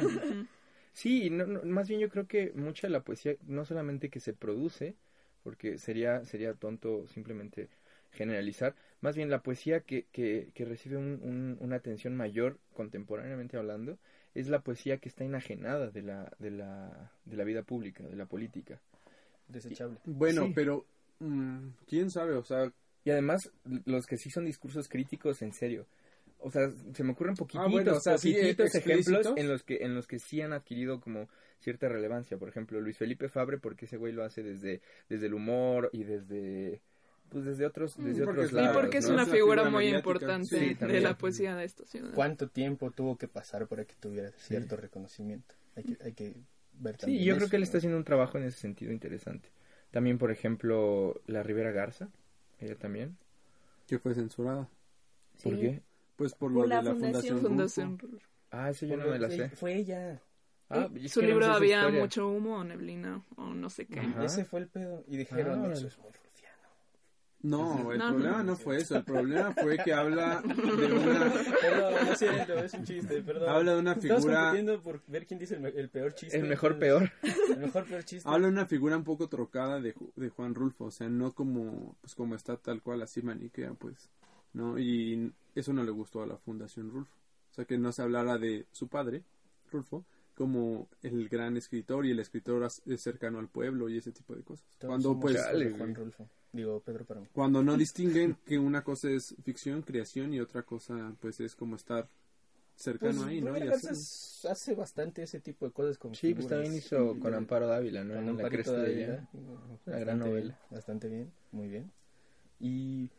Sí, no, no, más bien yo creo que mucha de la poesía, no solamente que se produce, porque sería, sería tonto simplemente generalizar, más bien la poesía que, que, que recibe un- un- una atención mayor, contemporáneamente hablando, es la poesía que está enajenada de la, de la, de la vida pública, de la política. Desechable. Bueno, Sí. pero. mm, ¿Quién sabe? O sea, Y además, los que sí son discursos críticos, en serio. O sea, se me ocurren poquititos, Ah, bueno, o sea, sí, poquititos ejemplos en los que en los que sí han adquirido como cierta relevancia. Por ejemplo, Luis Felipe Fabre, porque ese güey lo hace desde desde el humor y desde pues desde otros desde Mm, porque otros es- Y lados. porque es ¿no? una figura figura muy mediática. importante Sí, de también. la poesía de esta ciudad. ¿Cuánto tiempo tuvo que pasar para que tuviera cierto reconocimiento? Hay que, hay que ver Sí, también y yo creo eso, que él ¿no? está haciendo un trabajo en ese sentido interesante. También, por ejemplo, la Rivera Garza, ella también. que fue censurada. ¿Por Sí. qué? Pues por, Por lo la de la fundación. Fundación. Rulfo. Rulfo. Ah, eso yo no me la sé. Fue ella. Ah, Eh, su no libro sé esa había historia. mucho humo o neblina o no sé qué. Ajá. Ese fue el pedo. Y dijeron, Ah, eso es muy. No, el No, problema no. no fue eso. El problema fue que habla de una, Perdón, no siento, es un chiste, perdón. habla de una Estamos figura, compitiendo por ver quién dice el, peor chiste. El mejor peor. El mejor peor chiste. habla de una figura un poco trocada de, Ju- de Juan Rulfo, o sea, no como, pues como está tal cual así maniquea, pues, ¿no? Y eso no le gustó a la Fundación Rulfo. O sea, que no se hablara de su padre, Rulfo, como el gran escritor y el escritor eh, cercano al pueblo y ese tipo de cosas. Todos Cuando pues Chale, Juan. Rulfo. Digo, Pedro Páramo. cuando no distinguen que una cosa es ficción, creación y otra cosa pues es como estar cercano Pues, ahí, ¿no? Y es- hace bastante ese tipo de cosas con Sí, pues también hizo con Amparo Dávila, ¿no? En la cresta de ella. Una gran novela. bien, Bastante bien, muy bien. Y...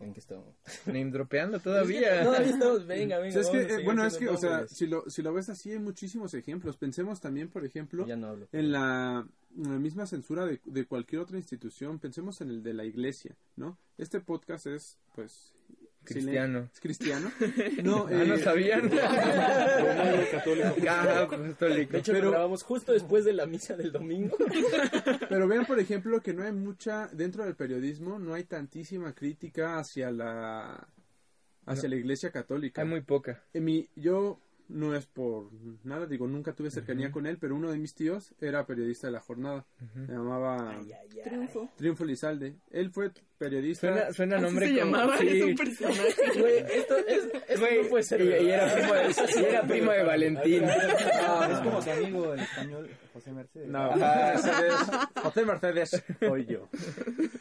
¿En qué estamos? Name dropeando todavía. Ahí estamos, venga, venga. O sea, es que, eh, bueno, es que, haciendo o sea, nombres. si lo, si lo ves así, hay muchísimos ejemplos. Pensemos también, por ejemplo, Ya no hablo. en la, la misma censura de, de cualquier otra institución. Pensemos en el de la iglesia, ¿no? Este podcast es, pues... Cristiano. ¿Es cristiano? No, Ah, ¿no eh, sabían? católico. Ah, católico. De hecho, pero- grabamos justo después de la misa del domingo. Pero vean, por ejemplo, que no hay mucha, dentro del periodismo, no hay tantísima crítica hacia la, hacia la iglesia católica. Hay muy poca. En mi, yo no es por nada, digo, nunca tuve cercanía con él, pero uno de mis tíos era periodista de la jornada. Se llamaba Triunfo. Triunfo Lizalde. Él fue periodista. Suena, suena Así nombre se como... llamaba, Sí. es un personaje. Güey, esto, es, esto Güey, no puede ser. y, era primo de, y era primo de Valentín. Ah, Es como su amigo el español, José Mercedes. No, José Mercedes soy yo.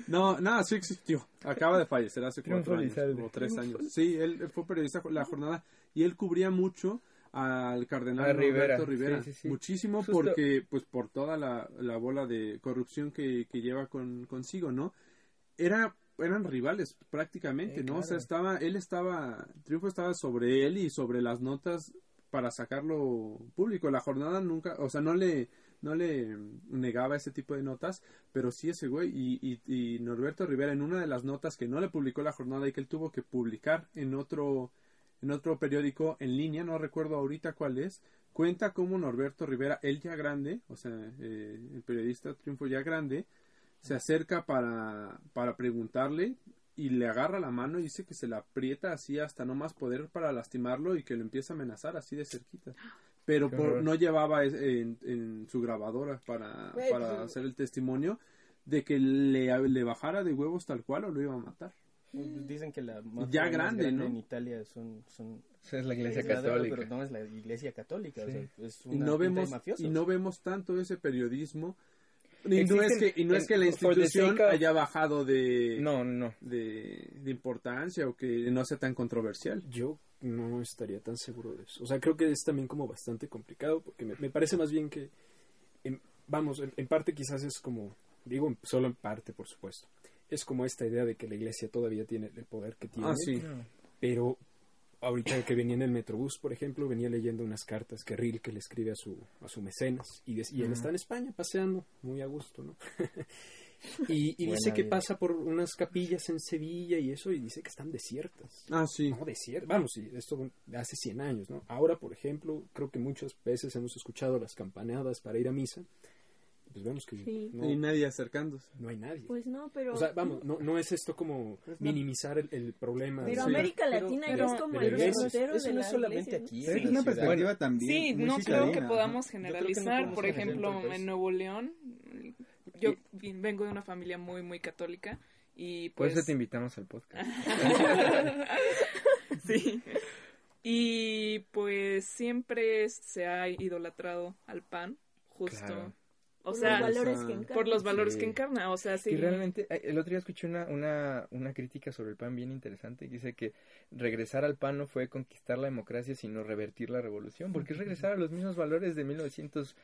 No, nada, sí existió. Acaba de fallecer hace cuatro años, o tres años. Sí, él, fue periodista la jornada y él cubría mucho al cardenal A Rivera, Roberto Rivera. sí, sí, sí. Muchísimo Justo- porque, pues, por toda la, la bola de corrupción que, que lleva con, consigo, ¿no? Era, eran rivales prácticamente, Eh, ¿no? O sea, estaba, él estaba, Triunfo estaba sobre él y sobre las notas para sacarlo público. La jornada nunca, o sea, no le, no le negaba ese tipo de notas, pero sí ese güey y, y, y Norberto Rivera en una de las notas que no le publicó la jornada y que él tuvo que publicar en otro en otro periódico en línea, no recuerdo ahorita cuál es, cuenta cómo Norberto Rivera, él ya grande, o sea, eh, el periodista Triunfo ya grande, se acerca para, para preguntarle y le agarra la mano y dice que se la aprieta así hasta no más poder para lastimarlo y que lo empieza a amenazar así de cerquita. Pero por- no llevaba en, en su grabadora para, para pues, hacer el testimonio de que le, le bajara de huevos tal cual o lo iba a matar. Dicen que la Ya grande, ¿no? en Italia son, son Esa es la iglesia es católica. pero no es la iglesia católica, o sea, es y una no pinta de vemos mafiosos. y no vemos tanto ese periodismo y no es que y no es que la institución of- haya bajado de, No, no. de de importancia o que no sea tan controversial Yo no estaría tan seguro de eso. O sea, creo que es también como bastante complicado porque me, me parece más bien que, en- vamos, en, en parte quizás es como, digo solo en parte, por supuesto, es como esta idea de que la iglesia todavía tiene el poder que tiene. ah sí Pero ahorita que venía en el Metrobús, por ejemplo, venía leyendo unas cartas que Rilke le escribe a su, a su mecenas y, él está en España paseando, muy a gusto, ¿no? y dice que pasa por unas capillas en Sevilla y eso, y dice que están desiertas. ah sí No, desiertas. Vamos, sí, esto de hace 100 años, ¿no? Ahora, por ejemplo, creo que muchas veces hemos escuchado las campanadas para ir a misa. Pues vemos que Sí. no, y nadie acercándose no hay nadie. Pues no, pero... o sea, vamos, no, no es esto como minimizar el, el problema. Pero América Latina pero- ya es como pero el eso- derrotero eso de no la es solamente aquí. Es una perspectiva también. Sí, muy no creo que podamos generalizar. Por ejemplo, país. en Nuevo León, yo vengo de una familia muy, muy católica y Por pues... eso te invitamos al podcast. sí. Y pues siempre se ha idolatrado al pan, justo. Claro. O Por sea, los valores que encarna. por los valores Sí. que encarna. O sea, sí. Y realmente, el otro día escuché una, una, una crítica sobre el PAN bien interesante. que Dice que regresar al PAN no fue conquistar la democracia, sino revertir la revolución. Porque es regresar a los mismos valores de 1900,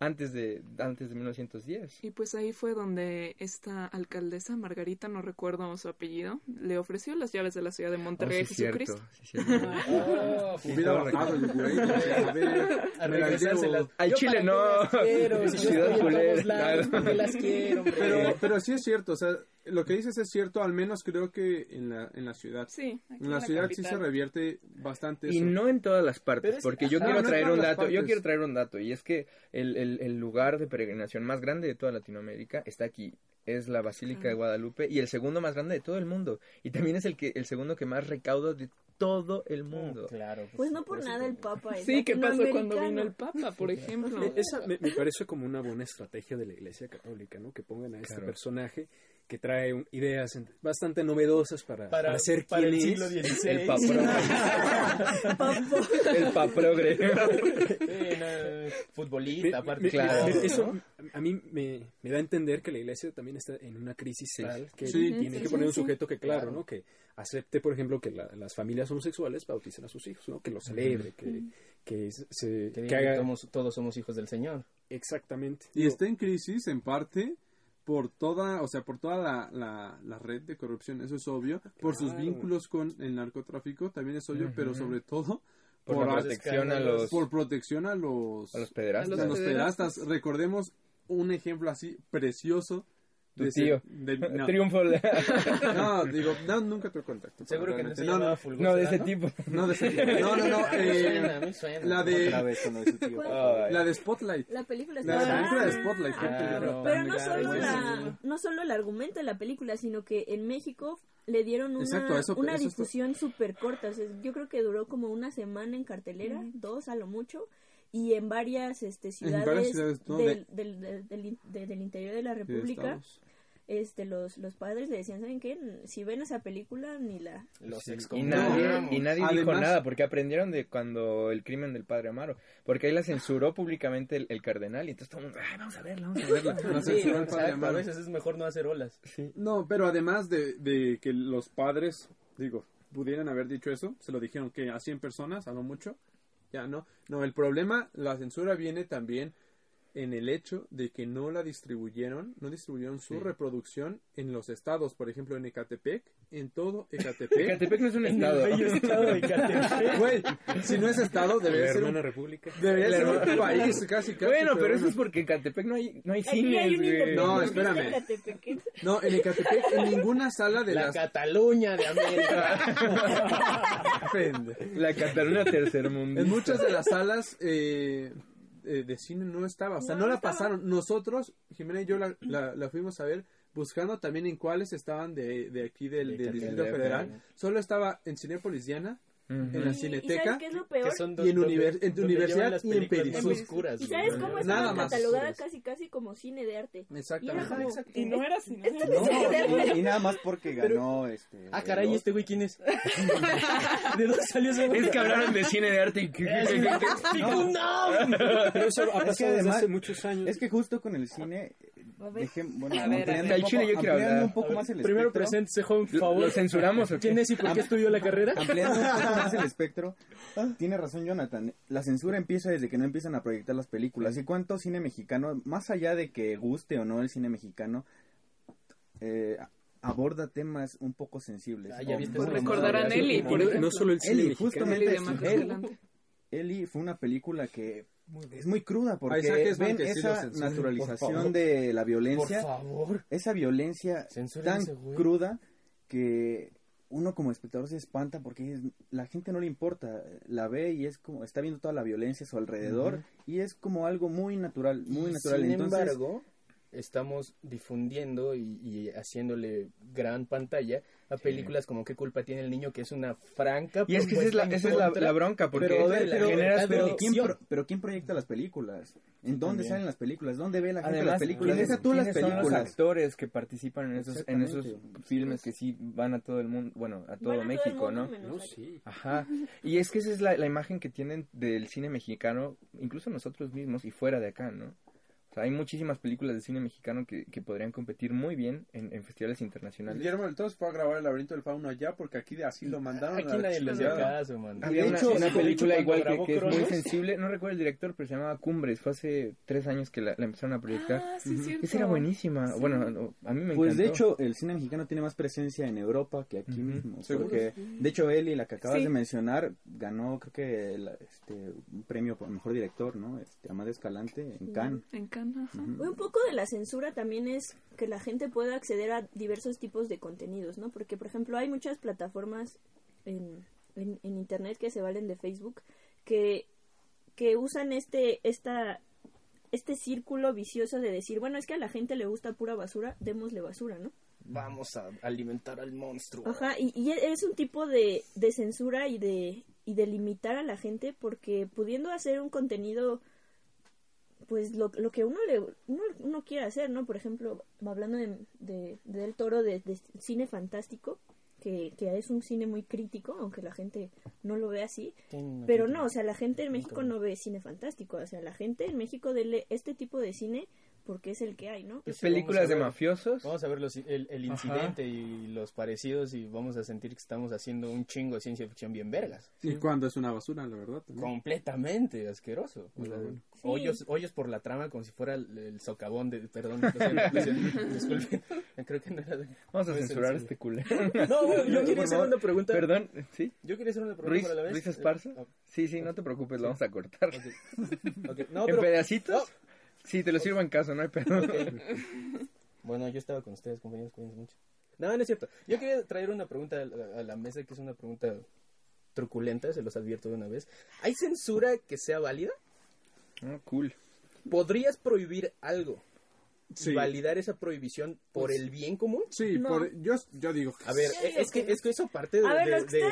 antes de, antes de 1910. Y pues ahí fue donde esta alcaldesa, Margarita, no recuerdo su apellido, le ofreció las llaves de la ciudad de Monterrey Oh, sí, Jesucristo. cierto. Oh, Sí, hubiera todo bajado el güey a ver, a me la regresárselas. llevo. Al Chile no. las quiero, yo Ciudad estoy en culera, todos lados, claro. ¿por qué las quiero, pero pero sí es cierto o sea lo que dices es cierto al menos creo que en la en la ciudad. Sí, aquí en la ciudad sí se revierte bastante Y eso. no en todas las partes, es- porque yo ajá, quiero no traer un dato, yo quiero traer un dato, y es que el, el, el lugar de peregrinación más grande de toda Latinoamérica está aquí, es la Basílica de Guadalupe, y el segundo más grande de todo el mundo, y también es el que el segundo que más recauda de todo el mundo. Claro. Pues no por nada el Papa es Sí, ¿qué pasó cuando vino el Papa, por ejemplo? Esa me, me parece como una buena estrategia de la Iglesia Católica, ¿no? Que pongan a este Claro. personaje que trae un- ideas bastante novedosas para, Para, para ser para quien el es. siglo XVI. El papro. el paprogre. Sí, no, futbolista, aparte. me- claro. eso a mí me, me da a entender que la iglesia también está en una crisis Sí. tal que Sí. tiene Sí, que sí, poner un sujeto que, claro, Claro. ¿no? Que acepte, por ejemplo, que la- las familias homosexuales bauticen a sus hijos, ¿no? Que lo celebre, que, que, se, Que que diga que haga... todos, todos somos hijos del Señor. Exactamente. Y está en crisis en parte por toda, o sea, por toda la, la, la red de corrupción, eso es obvio, por sus vínculos con el narcotráfico, también es obvio, pero sobre todo Por, por, protección a los, por protección a los, a los pederastas. a los pederastas. Recordemos un ejemplo así precioso. Tu de ese- tío. de- no, Triunfo. no, digo, no, nunca tuve contacto. Seguro que no se no, no, de ese tipo. no, de ese tipo. no, no, no, Me suena, eh, me suena. la de la de Spotlight. La película La está... película de Ah. Spotlight. Claro. película Pero no solo, la, no solo el argumento de la película, sino que en México le dieron una, Exacto, eso- una eso difusión súper corta. O sea, yo creo que duró como una semana en cartelera, dos a lo mucho, y en varias este, ciudades, varias ciudades, ¿no? del, del, del, del in- de- del interior de la República. Este los los padres le decían, ¿saben qué? Si ven esa película ni la Los Y excomulgamos. nadie, y nadie dijo nada porque aprendieron de cuando el crimen del padre Amaro. Porque ahí la censuró públicamente el, el cardenal y entonces todo el mundo, "Ay, vamos a verla, vamos a verla. No Sí, exacto, a Amaro. veces es mejor no hacer olas. No, pero además de, de que los padres, digo, pudieran haber dicho eso, se lo dijeron que a 100 personas, a lo mucho, ya no. No, el problema, la censura viene también en el hecho de que no la distribuyeron, no distribuyeron su reproducción en los estados, por ejemplo, en Ecatepec, en todo Ecatepec. Ecatepec no es un En el estado. bello estado de Ecatepec. Güey, si no es estado, debería La ser un, hermana república. debería ser un país, casi, casi. Bueno, pero eso bueno. es porque en Ecatepec no hay, no hay cines, hay güey. No, espérame. No, en Ecatepec, en ninguna sala de La las... Cataluña de América. La Cataluña tercermundista. En muchas de las salas eh, eh, de cine no estaba, o sea, No, no, no la estaba. pasaron. Nosotros, Jimena y yo la, la- la fuimos a ver buscando también en cuáles estaban de, de aquí del, De del. Distrito Federal. Solo estaba en Cinépolis Diana, Ujú. en la Y- ¿Y sabes Cineteca qué es lo que peor? son Y en univers- en universidad y en Perisur. oscuras, ¿Y sabes cómo Nada estaba más. catalogada casi casi como cine de arte? Exactamente. Ajá, exacto. Y no era no cine de arte. Y, y nada más porque ganó este. Ah, caray, ¿este güey quién es? ¿De dónde salió ese güey? Es que hablaron de cine de arte y... ¡No! Pero eso ha Es que pasado desde además- hace muchos años. Es que justo con el cine. Dejem, bueno, A ver, al chile yo quiero hablar. un poco más el Primero joven, por ¿Lo, favor. lo censuramos o? ¿Quién es y por qué estudió la carrera? Ampliando un poco más el espectro, tiene razón Jonathan. La censura empieza desde que no empiezan a proyectar las películas. ¿Y cuánto cine mexicano, más allá de que guste o no el cine mexicano, eh, aborda temas un poco sensibles? Ah, ya viste recordar a Nelly, por no, ejemplo. no solo el cine Eli, mexicano. justamente Escalante. Eli fue una película que es muy cruda porque ven sí esa por naturalización favor. de la Por violencia, favor. esa violencia tan güey. cruda que uno como espectador se espanta porque es- la gente no le importa, la ve y es como está viendo toda la violencia a su alrededor y es como algo muy natural, muy Y natural. Sin Entonces, embargo, estamos difundiendo y, y haciéndole gran pantalla a películas como ¿Qué culpa tiene el niño? que es una franca Y es que esa es la, esa es la, bronca, porque pero, ver, generas pero ¿quién, pro- pero ¿quién proyecta las películas? ¿En dónde También. salen las películas? ¿Dónde ve la gente Además, las películas? ¿quiénes, Deja tú las quiénes son los películas. actores que participan en esos, en esos filmes que sí van a todo el mundo, bueno, a todo México, mundo ¿no? sí. Ajá. Y es que esa es la, la imagen que tienen del cine mexicano, incluso nosotros mismos y fuera de acá, ¿no? Sea, hay muchísimas películas de cine mexicano que, que podrían competir muy bien en, en festivales internacionales. Guillermo del Toro se fue a grabar el laberinto del fauno allá porque aquí de así lo mandaron. Aquí a nadie le hacía caso, man. Había de una, hecho, una de película hecho, igual que, que es muy sensible, no recuerdo el director, pero se llamaba Cumbres, fue hace tres años que la, la empezaron a proyectar. Ah, sí, cierto. Esa era buenísima, Sí. bueno, no, a mí me Pues de hecho el cine mexicano tiene más presencia en Europa que aquí Ujú. mismo. Seguro. Porque de hecho Eli, la que acabas Sí. de mencionar, ganó creo que el, este, un premio por mejor director, ¿no? Este, Amado Escalante en Cannes. En Cannes, ajá. Un poco de la censura también es que la gente pueda acceder a diversos tipos de contenidos, ¿no? Porque, por ejemplo, hay muchas plataformas en, en, en Internet que se valen de Facebook que, que usan este, esta, este círculo vicioso de decir, bueno, es que a la gente le gusta pura basura, démosle basura, ¿no? Vamos a alimentar al monstruo. Ajá, y, y es un tipo de, de censura y de, y de limitar a la gente porque pudiendo hacer un contenido, pues lo, lo que uno le uno, uno quiere hacer, ¿no? Por ejemplo, hablando de, de, de Del Toro, de, de cine fantástico, que, que es un cine muy crítico, aunque la gente no lo ve así, pero no, o sea, la gente en México no ve cine fantástico, o sea, la gente en México ve este tipo de cine porque es el que hay, ¿no? Pues películas vamos a de ver- mafiosos. Vamos a ver los- el, el Ajá. incidente y los parecidos y vamos a sentir que estamos haciendo un chingo de ciencia ficción bien vergas. Y cuando es una basura, la verdad. también. Completamente asqueroso. O sea, bueno. hoyos, hoyos por la trama como si fuera el, el socavón de... Perdón, disculpen. Creo que no era... de- Vamos a censurar este culero. No, bueno, yo quería hacer una pregunta. Perdón, ¿sí? Yo quería hacer una pregunta Ruiz, para la vez. Ruiz Esparza. Eh, Sí, sí, no te preocupes, lo vamos a cortar. ok. Ok, No, ¿En pero... pedacitos? Sí, te lo sirvo en casa, no hay pedo. Bueno, yo estaba con ustedes, compañeros, cuídense mucho. No, no es cierto. Yo quería traer una pregunta a la, a la mesa que es una pregunta truculenta, se los advierto de una vez. ¿Hay censura que sea válida? Ah, cool. ¿Podrías prohibir algo Sí. y validar esa prohibición por el bien común? Sí, No. por- yo, yo digo que A ver, es que, es que eso parte de, ver,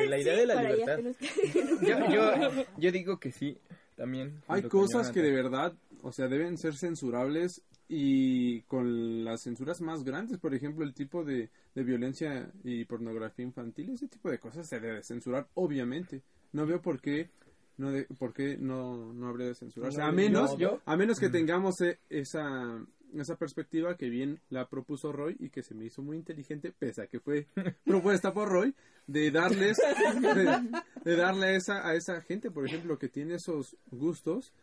la idea sí, de la allá, libertad. que- Yo, yo, yo digo que sí, también. Hay cosas que de verdad, o sea, deben ser censurables y con las censuras más grandes, por ejemplo, el tipo de, de violencia y pornografía infantil, ese tipo de cosas se debe censurar, obviamente. No veo por qué no, de, por qué no, no habría de censurarse. A menos, a menos que tengamos eh, esa, esa perspectiva que bien la propuso Roy y que se me hizo muy inteligente, pese a que fue propuesta por Roy, de darles, de, darle a esa, a esa gente, por ejemplo, que tiene esos gustos.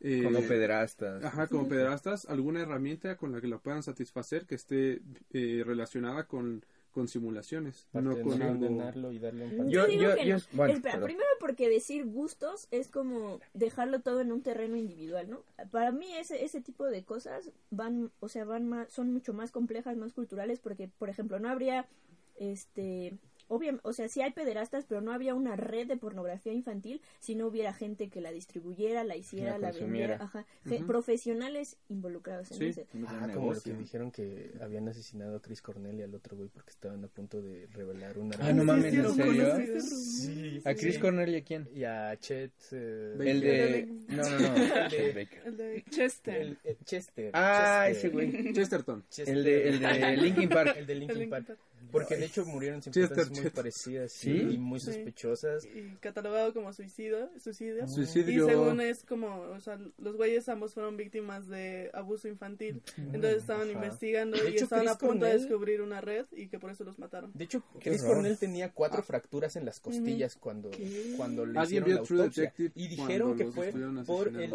Eh, como pederastas. Ajá, como pederastas, alguna herramienta con la que la puedan satisfacer que esté eh, relacionada con con simulaciones, no con algo... y darle un yo, yo, yo, bueno, Espera, primero porque decir gustos es como dejarlo todo en un terreno individual, ¿no? Para mí ese ese tipo de cosas van, o sea, van más, son mucho más complejas, más culturales porque por ejemplo, no habría este o sea, sí hay pederastas, pero no había una red de pornografía infantil si no hubiera gente que la distribuyera, la hiciera, la, vendiera, ajá, profesionales involucrados en ese. Ah, como los que dijeron que habían asesinado a Chris Cornell y al otro güey porque estaban a punto de revelar una. Ah, no mames, ¿en serio? Sí. ¿A Chris Cornell y a quién? Y a Chet. Eh, el de. No, no, no. el de Chester. Chester. Ah, ese güey. Chesterton. El de, el de Linkin Park. El de Linkin Park. Porque de hecho murieron circunstancias muy parecidas y muy sospechosas. Y catalogado como suicidio, suicidio. suicidio. Y según es como, o sea, los güeyes ambos fueron víctimas de abuso infantil. Entonces estaban investigando y estaban a punto de descubrir una red y que por eso los mataron. De hecho, Chris Cornell tenía cuatro ah. fracturas en las costillas cuando, cuando le hicieron la autopsia. Y dijeron que fue por el,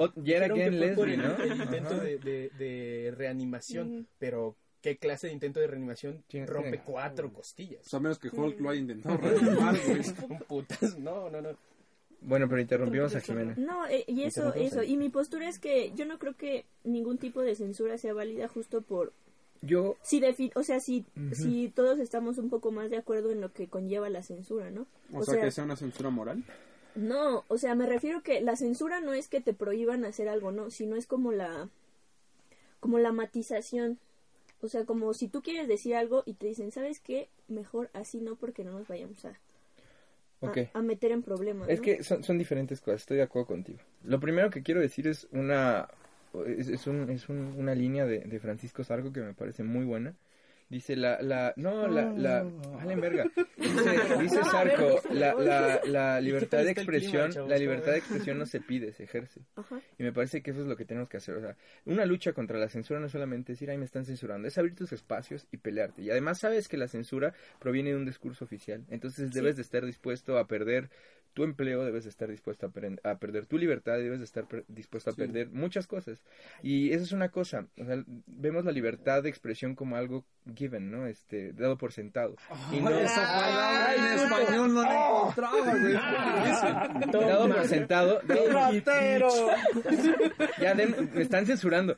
intento de, de, reanimación, pero ¿Qué clase de intento de reanimación rompe cuatro costillas? O sea, menos que Hulk lo haya intentado reanimar, Putas, no, no, no. Bueno, pero interrumpimos a Jimena. No, eh, y eso, eso. Y mi postura es que yo no creo que ningún tipo de censura sea válida justo por... Yo... Si o sea, si, si todos estamos un poco más de acuerdo en lo que conlleva la censura, ¿no? O, sea, que sea una censura moral. No, o sea, me refiero que la censura no es que te prohíban hacer algo, ¿no? Sino es como la... como la matización o sea, como si tú quieres decir algo y te dicen, ¿sabes qué? Mejor así no porque no nos vayamos a, a, meter en problemas. Es que son, son, diferentes cosas, estoy de acuerdo contigo. Lo primero que quiero decir es una, es, es, un, es un, una línea de, de Francisco Sargo que me parece muy buena Dice la, la, no, la, la, valen verga. Dice, dice Sarco, la, la, la libertad de expresión, la libertad de expresión no se pide, se ejerce. Y me parece que eso es lo que tenemos que hacer. O sea, una lucha contra la censura no es solamente decir, ay, me están censurando, es abrir tus espacios y pelearte. Y además sabes que la censura proviene de un discurso oficial. Entonces debes de estar dispuesto a perder tu empleo, debes de estar dispuesto a, a perder tu libertad, debes de estar dispuesto a perder muchas cosas. Y eso es una cosa, o sea, vemos la libertad de expresión como algo given, ¿no? Este, dado por sentado. y no, esa palabra en español no la encontraba, güey. dado por sentado. ¡Ratero! ya me están censurando.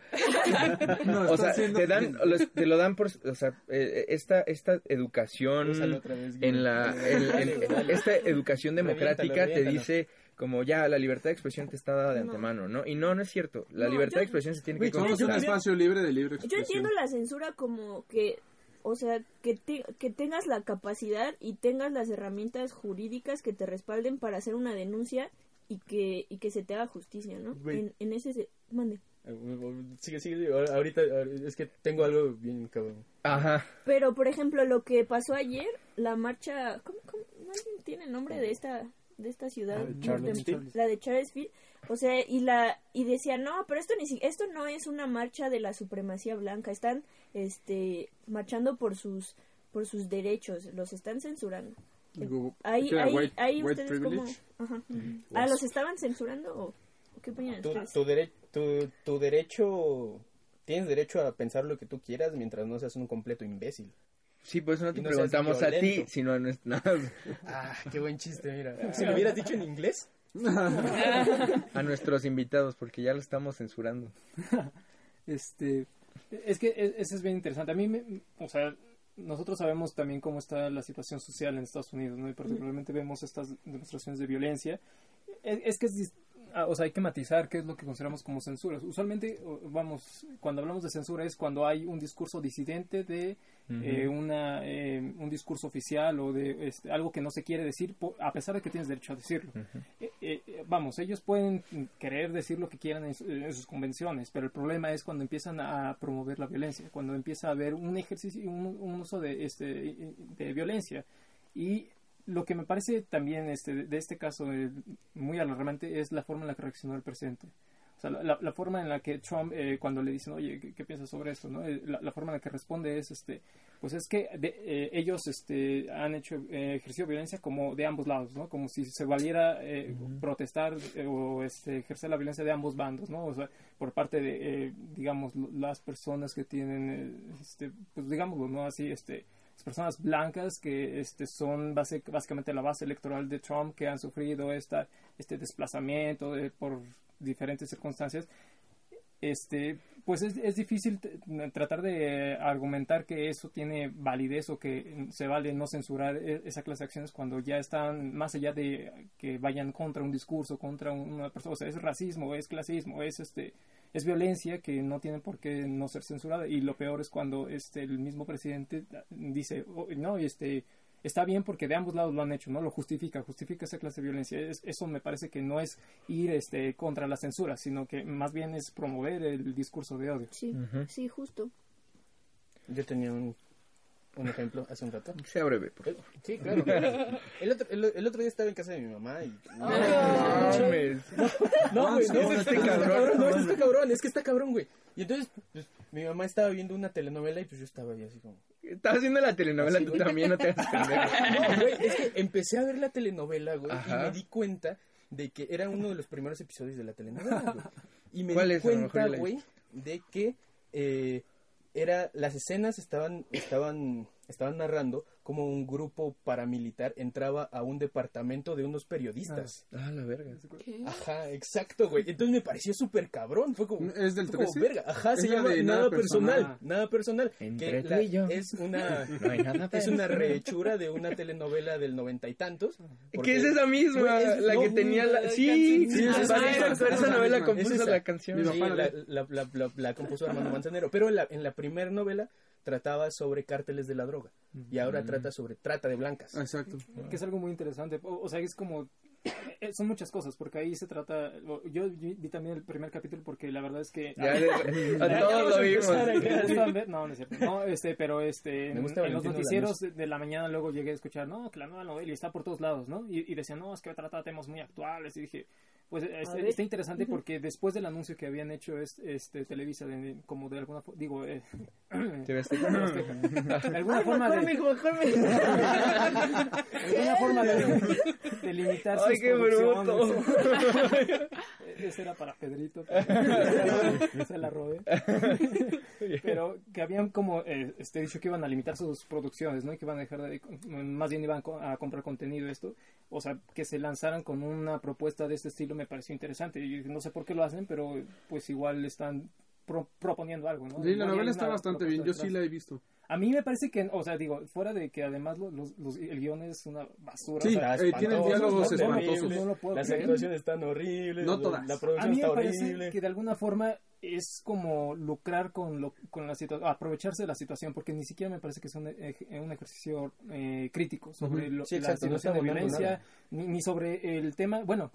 o sea, te dan, te lo dan por, o sea, eh, esta, esta educación en la, esta educación democrática te dice como ya la libertad de expresión te está dada de antemano, ¿no? Y no, no es cierto. La libertad de expresión se tiene que Somos un espacio libre de libre expresión. Yo entiendo la censura como que, o sea, que, que tengas la capacidad y tengas las herramientas jurídicas que te respalden para hacer una denuncia y que, y que se te haga justicia, ¿no? En, en, ese... Mande. Sigue, sigue, ahorita es que tengo algo bien cabrón. Ajá. Pero, por ejemplo, lo que pasó ayer, la marcha... ¿Cómo, cómo? ¿Alguien tiene el nombre de esta de esta ciudad, la de Charlottesville, o sea, y la y decía, "No, pero esto ni esto no es una marcha de la supremacía blanca, están este marchando por sus por sus derechos, los están censurando." Ahí ahí ahí ustedes como ajá. Ah, los estaban censurando o qué opinan tu? Tu, tu, tu derecho tienes derecho a pensar lo que tú quieras mientras no seas un completo imbécil. Sí, por eso no te preguntamos a ti, sino a Ah, qué buen chiste, mira. Si lo hubieras dicho en inglés. a nuestros invitados, porque ya lo estamos censurando. este, es que e, eso es bien interesante. A mí, me, o sea, nosotros sabemos también cómo está la situación social en Estados Unidos, ¿no? Y particularmente vemos estas demostraciones de violencia. Es, que es, ah, o sea, hay que matizar qué es lo que consideramos como censura. Usualmente, vamos, cuando hablamos de censura es cuando hay un discurso disidente de eh, una, eh, un discurso oficial o de este, algo que no se quiere decir, a pesar de que tienes derecho a decirlo. Eh, eh, vamos, ellos pueden querer decir lo que quieran en, en sus convenciones, pero el problema es cuando empiezan a promover la violencia, cuando empieza a haber un ejercicio, un, un uso de, este, de violencia. Y lo que me parece también este, de este caso eh, muy alarmante es la forma en la que reaccionó el presidente. O sea, la, la- forma en la que Trump, eh, cuando le dicen, oye, ¿qué, qué piensas sobre esto? ¿no? Eh, La, la forma en la que responde es, este, pues es que de- eh, ellos este, han hecho eh, ejercido violencia como de ambos lados, ¿no? Como si se valiera eh, protestar o este, ejercer la violencia de ambos bandos, ¿no? O sea, por parte de, eh, digamos, las personas que tienen, este, pues digámoslo, ¿no? Así, este, personas blancas que este, son base- básicamente la base electoral de Trump que han sufrido esta, este desplazamiento de- por diferentes circunstancias, este, pues es, es difícil tratar de argumentar que eso tiene validez o que se vale no censurar e- esa clase de acciones cuando ya están más allá de que vayan contra un discurso, contra una persona, o sea, es racismo, es clasismo, es este es violencia que no tiene por qué no ser censurada. Y lo peor es cuando este el mismo presidente dice "Oh, no este está bien porque de ambos lados lo han hecho no lo justifica justifica esa clase de violencia. Es- eso me parece que no es ir este contra la censura sino que más bien es promover el discurso de odio. Sí, sí, justo. Yo tenía un, un ejemplo hace un rato. Sea breve, por Eh, Sí, claro. El otro, el, el otro día estaba en casa de mi mamá y... Mames. No, güey, no, No, está, este está cabrón. cabrón, no, este está cabrón, es que está cabrón, güey. Y entonces, pues, mi mamá estaba viendo una telenovela y pues yo estaba ahí así como... Estás haciendo la telenovela, Así, tú güey. también no te hagas pendejo. No, güey, es que empecé a ver la telenovela, güey, y Ajá. me di cuenta de que era uno de los primeros episodios de la telenovela, güey. Y me ¿Cuál di es? A cuenta, güey, de que eh, era las escenas estaban estaban estaban narrando como un grupo paramilitar entraba a un departamento de unos periodistas. Ah, la verga. ¿Qué? Ajá, exacto, güey. Entonces me pareció súper cabrón. Fue como. ¿Es del fue como 13? verga. Ajá, Es se la llama Nada, Nada personal. Personal. Nada personal. Entre que tú la- y yo. Es una. No hay nada Es una rehechura de una telenovela del noventa y tantos. ¿Qué es esa misma? Güey, es- la no, que tenía la... Sí, sí, esa, novela compuso esa. la canción. Sí, la compuso Armando Manzanero. Pero en la, en la primera novela trataba sobre cárteles de la droga. Y ahora trata sobre trata de blancas. Exacto. que es algo muy interesante. O, o sea, es como... eh, Son muchas cosas, porque ahí se trata... Yo vi vi también el primer capítulo porque la verdad es que... Ya. No, no es cierto. No, este, pero este, en, los noticieros de, de la mañana luego llegué a escuchar, no, que la nueva novela y está por todos lados, ¿no? Y, y decían, no, es que trata temas muy actuales. Y dije, pues ver. está interesante porque después del anuncio que habían hecho es- este, Televisa, de, como de alguna forma, digo, eh, Te ves- de alguna forma de, de alguna forma de, de limitar sus Ay, qué bruto. Ese era para Pedrito. pero Se la robé. Pero que habían como eh, este, dicho que iban a limitar sus producciones, ¿no? Y que iban a dejar de... Más bien iban a comprar contenido esto. O sea, que se lanzaran con una propuesta de este estilo me pareció interesante. Y no sé por qué lo hacen, pero pues igual están pro- proponiendo algo, ¿no? Sí, la hay novela está bastante bien. Yo sí la he visto. A mí me parece que, o sea, digo, fuera de que además los, los- los- el guion es una basura. Sí, o sea, eh, tienen diálogos ¿no? espantosos. No lo puedo Las creer. actuaciones están horribles. No la- todas. La a producción mí me está parece horrible. que de alguna forma es como lucrar con lo, con la situación, aprovecharse de la situación, porque ni siquiera me parece que es un, un ejercicio eh, crítico sobre Ujú. lo- Sí, la exacto, no situación está de violencia, ni, ni sobre el tema, bueno,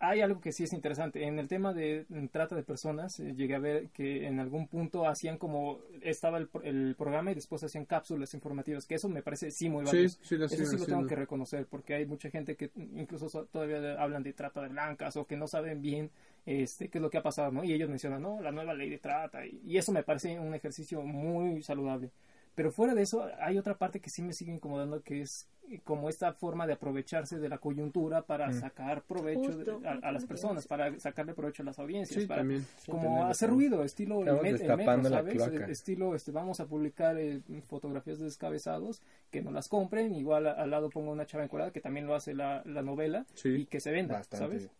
hay algo que sí es interesante. En el tema de trata de personas, eh, llegué a ver que en algún punto hacían como, estaba el, el programa y después hacían cápsulas informativas, que eso me parece sí muy Sí, valioso. sí la Eso sí lo tengo que reconocer, porque hay mucha gente que incluso so- todavía hablan de trata de blancas o que no saben bien este qué es lo que ha pasado, ¿no? Y ellos mencionan, no, la nueva ley de trata, y, y eso me parece un ejercicio muy saludable. Pero fuera de eso, hay otra parte que sí me sigue incomodando, que es eh, como esta forma de aprovecharse de la coyuntura para sacar provecho de- a, a las personas, para sacarle provecho a las audiencias, Sí, para también. como hacer ruido, estilo el, met- el metro, ¿sabes? Estilo, este, vamos a publicar eh, fotografías de descabezados, que no las compren, igual a- al lado pongo una chava encuadrada que también lo hace la, la novela Sí. y que se venda, Bastante. ¿sabes?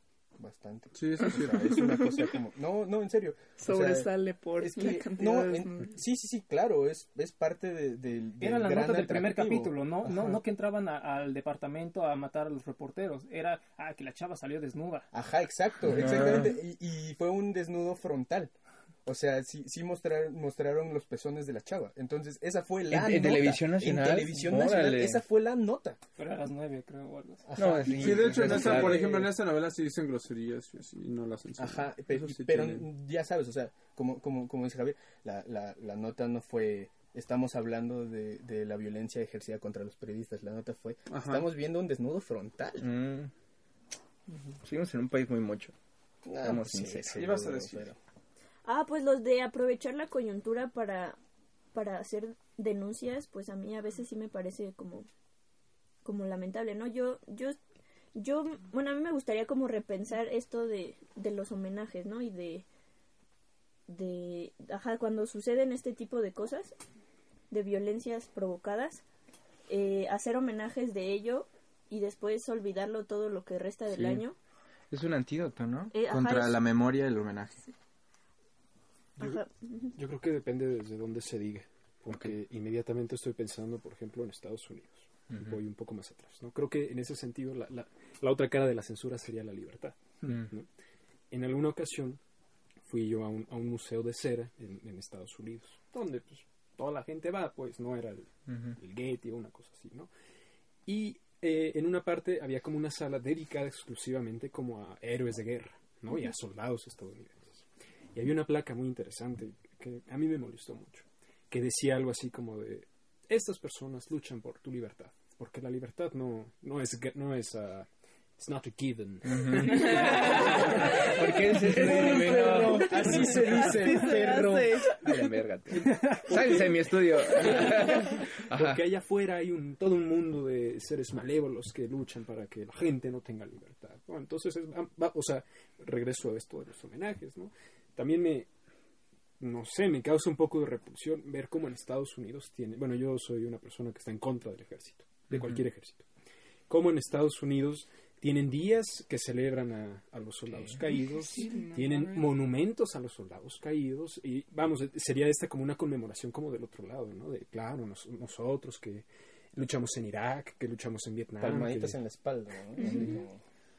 Bastante. Sí, eso sí. O sea, es una cosa como... No, no, en serio. O sea, Sobresale por es la que, cantidad no, en- sí, sí, sí, claro, es, es parte de, del Era la gran nota del primer capítulo, ¿no? No, Ajá. no que entraban a- al departamento a matar a los reporteros. Era, ah, que la chava salió desnuda. Ajá, exacto, Ah. exactamente. Y, y fue un desnudo frontal. O sea, sí, sí mostraron, mostraron los pezones de la chava. Entonces, esa fue la ¿En- en nota. televisión nacional? En televisión nacional, esa fue la nota. Pero a las nueve, creo, o algo así. Ajá. No, sí, Sí, de hecho, en esta, por ejemplo, en esta novela sí dicen groserías y no las censuran. Ajá, sí pero tienen. ya sabes, o sea, como, como, como dice Javier, la, la, la nota no fue, estamos hablando de, de la violencia ejercida contra los periodistas, la nota fue, Ajá. estamos viendo un desnudo frontal. Mm. Seguimos en un país muy mocho. Ah, Vamos sí, sinceros. sí, ¿Qué ibas a pero- decir? pero- Ah, pues los de aprovechar la coyuntura para, para hacer denuncias, pues a mí a veces sí me parece como, como lamentable, ¿no? Yo, yo, yo, bueno, a mí me gustaría como repensar esto de, de los homenajes, ¿no? Y de, de, ajá, cuando suceden este tipo de cosas, de violencias provocadas, eh, hacer homenajes de ello y después olvidarlo todo lo que resta del Sí. año. Es un antídoto, ¿no? Eh, ajá, Contra es- la memoria y el homenaje. Ajá. Yo creo que depende desde dónde se diga, porque inmediatamente estoy pensando, por ejemplo, en Estados Unidos. Ujú. Voy un poco más atrás. ¿no? Creo que en ese sentido la, la, la otra cara de la censura sería la libertad. Mm. ¿no? En alguna ocasión fui yo a un, a un museo de cera en, en Estados Unidos, donde pues, toda la gente va, pues no era el, Ujú. el Getty o una cosa así, ¿no? Y eh, en una parte había como una sala dedicada exclusivamente como a héroes de guerra, ¿no? Y a soldados estadounidenses. Y había una placa muy interesante que a mí me molestó mucho, que decía algo así como de, estas personas luchan por tu libertad, porque la libertad no, no es, no es, ah, it's not a given. ¿Por qué ese Perro, así se dice, Así se perro. verga. tú. Sálense de mi estudio. Ajá. Porque allá afuera hay un, todo un mundo de seres malévolos que luchan para que la gente no tenga libertad. ¿no? Entonces, es- va- o sea, regreso a esto de los homenajes, ¿no? También me, no sé, me causa un poco de repulsión ver cómo en Estados Unidos tiene, bueno, yo soy una persona que está en contra del ejército, de cualquier ejército. Cómo en Estados Unidos tienen días que celebran a, a los soldados caídos, tienen monumentos a los soldados caídos y vamos, sería esta como una conmemoración como del otro lado, ¿no? De claro, nos- nosotros que luchamos en Irak, que luchamos en Vietnam. Palmaditas que- en la espalda, ¿no?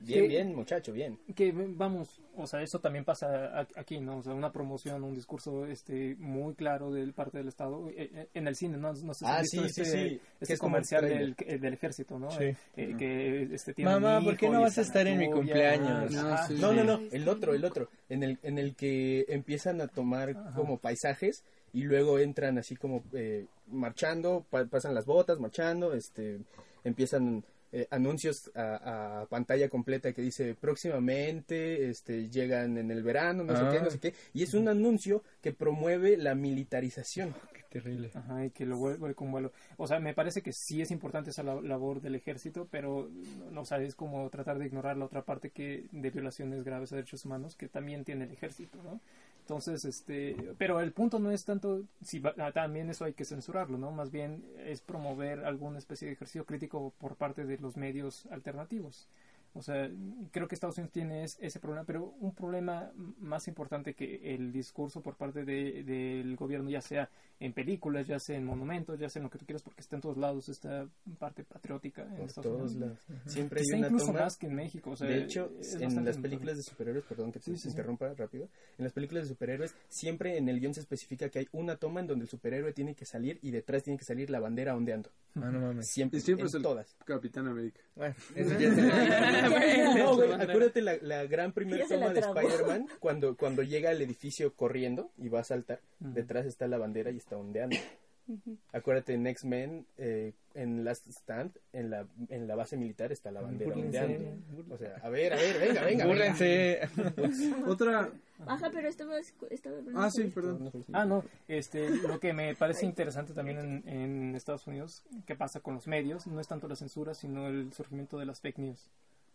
Bien, Sí. bien, muchacho, bien. que vamos, o sea, eso también pasa aquí, ¿no? O sea, una promoción, un discurso este muy claro del parte del Estado eh, eh, en el cine, ¿no? No sé si Ah, sí, sí, este, sí, este que es comercial el del, del ejército, ¿no? Sí. Eh, eh, que este tiene Mamá, ¿por qué no y vas a estar en mi cumpleaños? No, Ajá. sí. No, no, no, el otro, el otro, en el, en el que empiezan a tomar como paisajes y luego entran así como eh, marchando, pa- pasan las botas, marchando, este, empiezan eh, anuncios a, a pantalla completa que dice próximamente, este, llegan en el verano, no sé Ah. qué, no sé qué, y es un anuncio que promueve la militarización. Qué terrible. Ajá, y que lo vuelve con vuelo. O sea, me parece que sí es importante esa la- labor del ejército, pero no o sea, es como tratar de ignorar la otra parte que de violaciones graves a derechos humanos que también tiene el ejército, ¿no? Entonces, este, pero el punto no es tanto si va- ah, también eso hay que censurarlo, ¿no? Más bien es promover alguna especie de ejercicio crítico por parte de los medios alternativos. O sea, creo que Estados Unidos tiene es- ese problema, pero un problema más importante que el discurso por parte de- del gobierno, ya sea en películas, ya sea en monumentos, ya sea en lo que tú quieras, porque está en todos lados esta parte patriótica en Por Estados todos Unidos. lados. Siempre hay una incluso toma más que en México. O sea, de hecho, en las películas de superhéroes, perdón que te Sí, sí, sí. interrumpa rápido, en las películas de superhéroes siempre en el guion se especifica que hay una toma en donde el superhéroe tiene que salir y detrás tiene que salir la bandera ondeando. Ah, no mames. Siempre, Y siempre en es el todas. Capitán América. Bueno, eso ya se No, güey, acuérdate la, la gran primera toma de. Spider-Man cuando, cuando llega al edificio corriendo y va a saltar, detrás está la bandera y está ondeando. Acuérdate en X-Men, eh, en Last Stand, en la, en la base militar está la bandera Búrlense. ondeando. O sea, a ver, a ver, venga, venga. venga. Búrrense. Otra. Ajá, pero estaba... estaba Ah, sí, perdón. Ah, no, este, lo que me parece interesante también en, en Estados Unidos, que pasa con los medios, no es tanto la censura, sino el surgimiento de las fake news.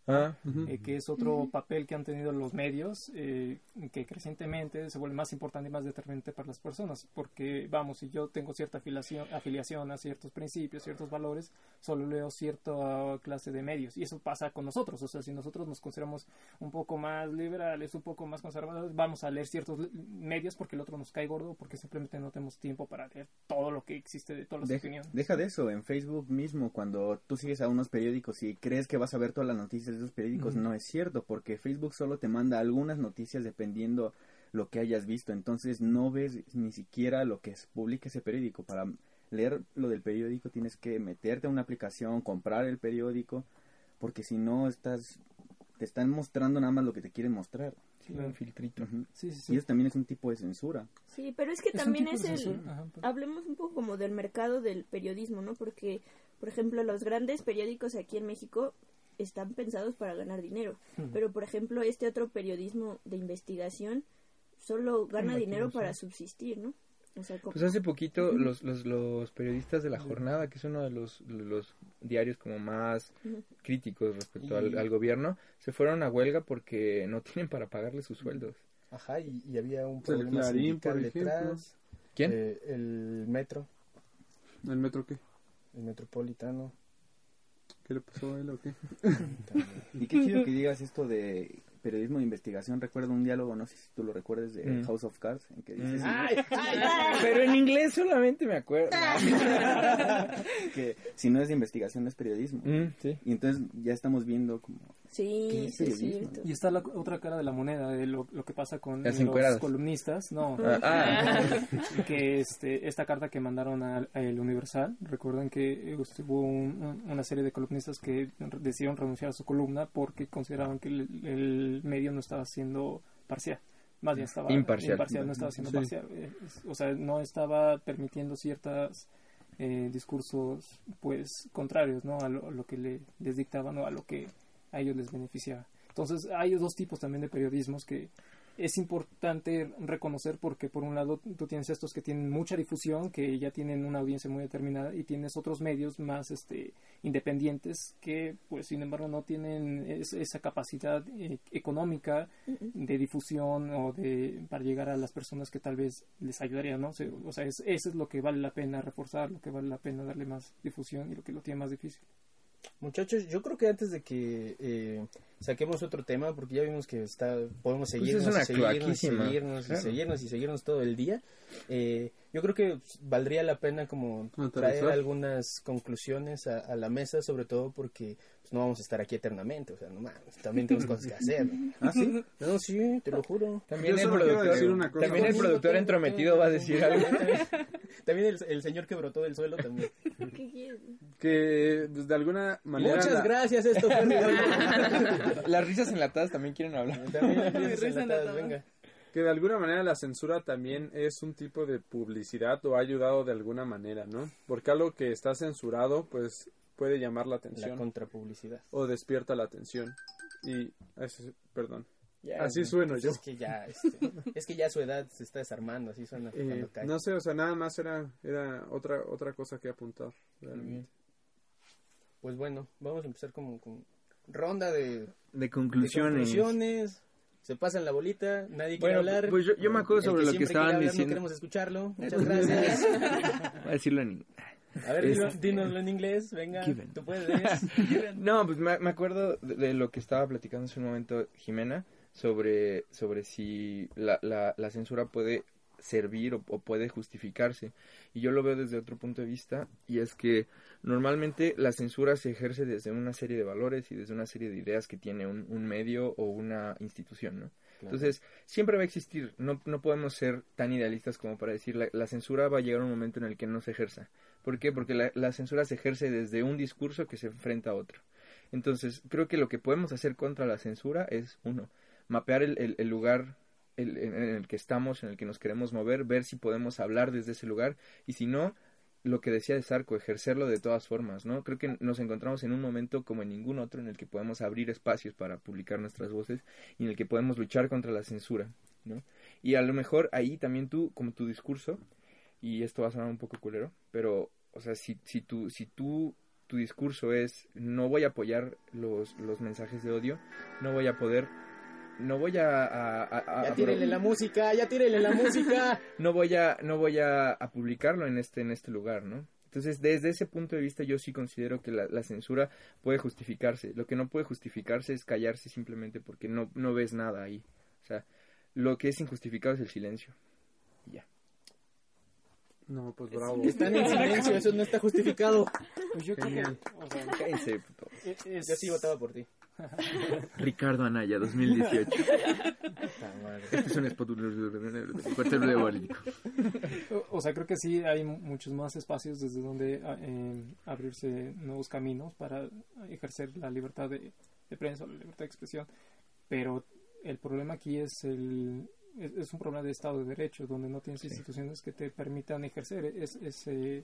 Ah, eh, que es otro papel que han tenido los medios, eh, que crecientemente se vuelve más importante y más determinante para las personas, porque vamos, si yo tengo cierta afiliación, afiliación a ciertos principios, ciertos valores, solo leo cierta clase de medios, y eso pasa con nosotros, o sea, si nosotros nos consideramos un poco más liberales, un poco más conservadores, vamos a leer ciertos medios porque el otro nos cae gordo, porque simplemente no tenemos tiempo para leer todo lo que existe de todas las Deja, opiniones. deja de eso, en Facebook mismo, cuando tú sigues a unos periódicos y crees que vas a ver todas las noticias esos periódicos, no es cierto, porque Facebook solo te manda algunas noticias dependiendo lo que hayas visto, entonces no ves ni siquiera lo que es- publica ese periódico. Para leer lo del periódico tienes que meterte a una aplicación, comprar el periódico, porque si no estás, te están mostrando nada más lo que te quieren mostrar. sí, un filtrito. Ujú. Sí, sí, sí. Y eso también es un tipo de censura. Sí, pero es que Es también es el... ajá, pero- Hablemos un poco como del mercado del periodismo, ¿no? Porque, por ejemplo, los grandes periódicos aquí en México están pensados para ganar dinero. Pero, por ejemplo, este otro periodismo de investigación solo gana dinero para sí. subsistir, ¿no? O sea, como- Pues hace poquito los, los, los periodistas de La Jornada, que es uno de los, los diarios como más críticos respecto Y- al, al gobierno, se fueron a huelga porque no tienen para pagarle sus sueldos. Ajá, y, y había un El problema Clarín, sindical detrás. ¿Quién? Eh, el metro, ¿El metro qué? el metropolitano. ¿Qué le pasó a él o qué? Y qué chido que digas esto de periodismo de investigación. Recuerdo un diálogo, no sé si tú lo recuerdes, de Mm. House of Cards, en que dices Ay, pero en inglés solamente me acuerdo. que si no es de investigación no es periodismo. Mm, sí. Y entonces ya estamos viendo como... Sí, ¿Qué es sí, cierto. Y está la otra cara de la moneda, de lo, lo que pasa con los encueradas. columnistas, no, Ah, ah. que este, esta carta que mandaron al- a, El Universal, recuerden que eh, hubo un- un- una serie de columnistas que decidieron renunciar a su columna porque consideraban que el, el medio no estaba siendo parcial. Más bien estaba Imparcial. no estaba siendo Sí. parcial. Eh, O sea, no estaba permitiendo ciertos discursos pues contrarios ¿no? a lo, a lo que le, les dictaban o a lo que a ellos les beneficiaba. Entonces hay dos tipos también de periodismos que es importante reconocer porque por un lado tú tienes estos que tienen mucha difusión, que ya tienen una audiencia muy determinada y tienes otros medios más este independientes que pues sin embargo no tienen es- esa capacidad eh, económica de difusión o de para llegar a las personas que tal vez les ayudaría, ¿no? O sea, o sea, es, eso es lo que vale la pena reforzar, lo que vale la pena darle más difusión y lo que lo tiene más difícil. Muchachos, yo creo que antes de que eh, saquemos otro tema, porque ya vimos que está podemos Pues seguirnos, es una y seguirnos, seguirnos, y seguirnos y seguirnos todo el día. Eh, yo creo que valdría la pena como traer algunas conclusiones a, a la mesa, sobre todo porque pues, no vamos a estar aquí eternamente, o sea, no mames, también tenemos cosas que hacer. ¿Ah, sí? No, sí, te lo juro. También Yo el productor, decir una cosa. también el productor tengo- entrometido tengo- va a decir algo. También el, el señor que brotó del suelo también. Que pues, de alguna manera... Muchas la- gracias, esto fue. Las risas enlatadas también quieren hablar. También las risas Risa enlatadas, enlatada. venga. Que de alguna manera la censura también es un tipo de publicidad o ha ayudado de alguna manera, ¿no? Porque algo que está censurado, pues puede llamar la La atención contrapublicidad. o despierta la atención. Y, ese- perdón. Ya, Así sueno pues yo. Es que ya, este, es que ya su edad se está desarmando, así suena Eh, no sé, o sea, nada más era, era otra, otra cosa que apuntar. realmente. Pues bueno, vamos a empezar como con ronda de, De de conclusiones. Se pasan la bolita, nadie quiere Bueno, hablar. pues yo- yo me acuerdo sobre lo que siempre quiere estaban hablar, diciendo. No queremos escucharlo. Muchas gracias. Voy a decirlo en A ver, Es- dilo- dínoslo en inglés, venga. Given. Tú puedes. No, pues me, me acuerdo de, de lo que estaba platicando hace un momento Jimena sobre, sobre si la, la, la censura puede servir o, o puede justificarse. Y yo lo veo desde otro punto de vista y es que normalmente la censura se ejerce desde una serie de valores y desde una serie de ideas que tiene un, un medio o una institución, ¿no? Entonces, siempre va a existir, no, no podemos ser tan idealistas como para decir la, la censura va a llegar un momento en el que no se ejerza. ¿Por qué? Porque la, la censura se ejerce desde un discurso que se enfrenta a otro. Entonces, creo que lo que podemos hacer contra la censura es, uno, mapear el, el- el lugar el- en, el que estamos, en el que nos queremos mover, ver si podemos hablar desde ese lugar y si no, lo que decía de Sarco, ejercerlo de todas formas, ¿no? Creo que nos encontramos en un momento como en ningún otro en el que podemos abrir espacios para publicar nuestras voces y en el que podemos luchar contra la censura, ¿no? Y a lo mejor ahí también tú, como tu discurso, y esto va a sonar un poco culero, pero, o sea, si, si, tú, si tú tu discurso es no voy a apoyar los, los mensajes de odio, no voy a poder no voy a, a, a- a- Ya tírele la música, ya tírele la música. no voy a no voy a, a publicarlo en este en este lugar, ¿no? Entonces, desde ese punto de vista, yo sí considero que la, la censura puede justificarse. Lo que no puede justificarse es callarse simplemente porque no, no ves nada ahí. O sea, lo que es injustificado es el silencio. Y ya. No, pues bravo. Están en silencio, eso no está justificado. Pues yo creo que, Genial. o sea, Cállense, puto. es- Yo sí votaba por ti. Ricardo Anaya, 2018. Este es un spot de político. O- sea, creo que sí hay mu- muchos más espacios desde donde eh, abrirse nuevos caminos para ejercer la libertad de, de prensa, la libertad de expresión. Pero el problema aquí es el es, un problema de Estado de Derecho, donde no tienes instituciones que te permitan ejercer es- ese,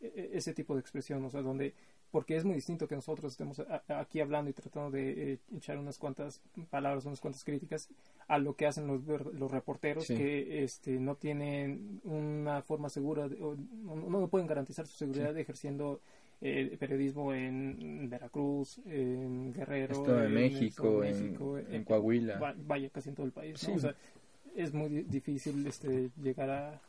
e- ese tipo de expresión, o sea, donde porque es muy distinto que nosotros estemos aquí hablando y tratando de eh, echar unas cuantas palabras, unas cuantas críticas a lo que hacen los, los reporteros Sí. que este, no tienen una forma segura, de- o no, no pueden garantizar su seguridad ejerciendo eh, periodismo en Veracruz, en Guerrero, Estado de en México, en- México, en Coahuila. va- vaya, casi en todo el país. ¿no? Sí. O sea, es muy di- difícil este, llegar a,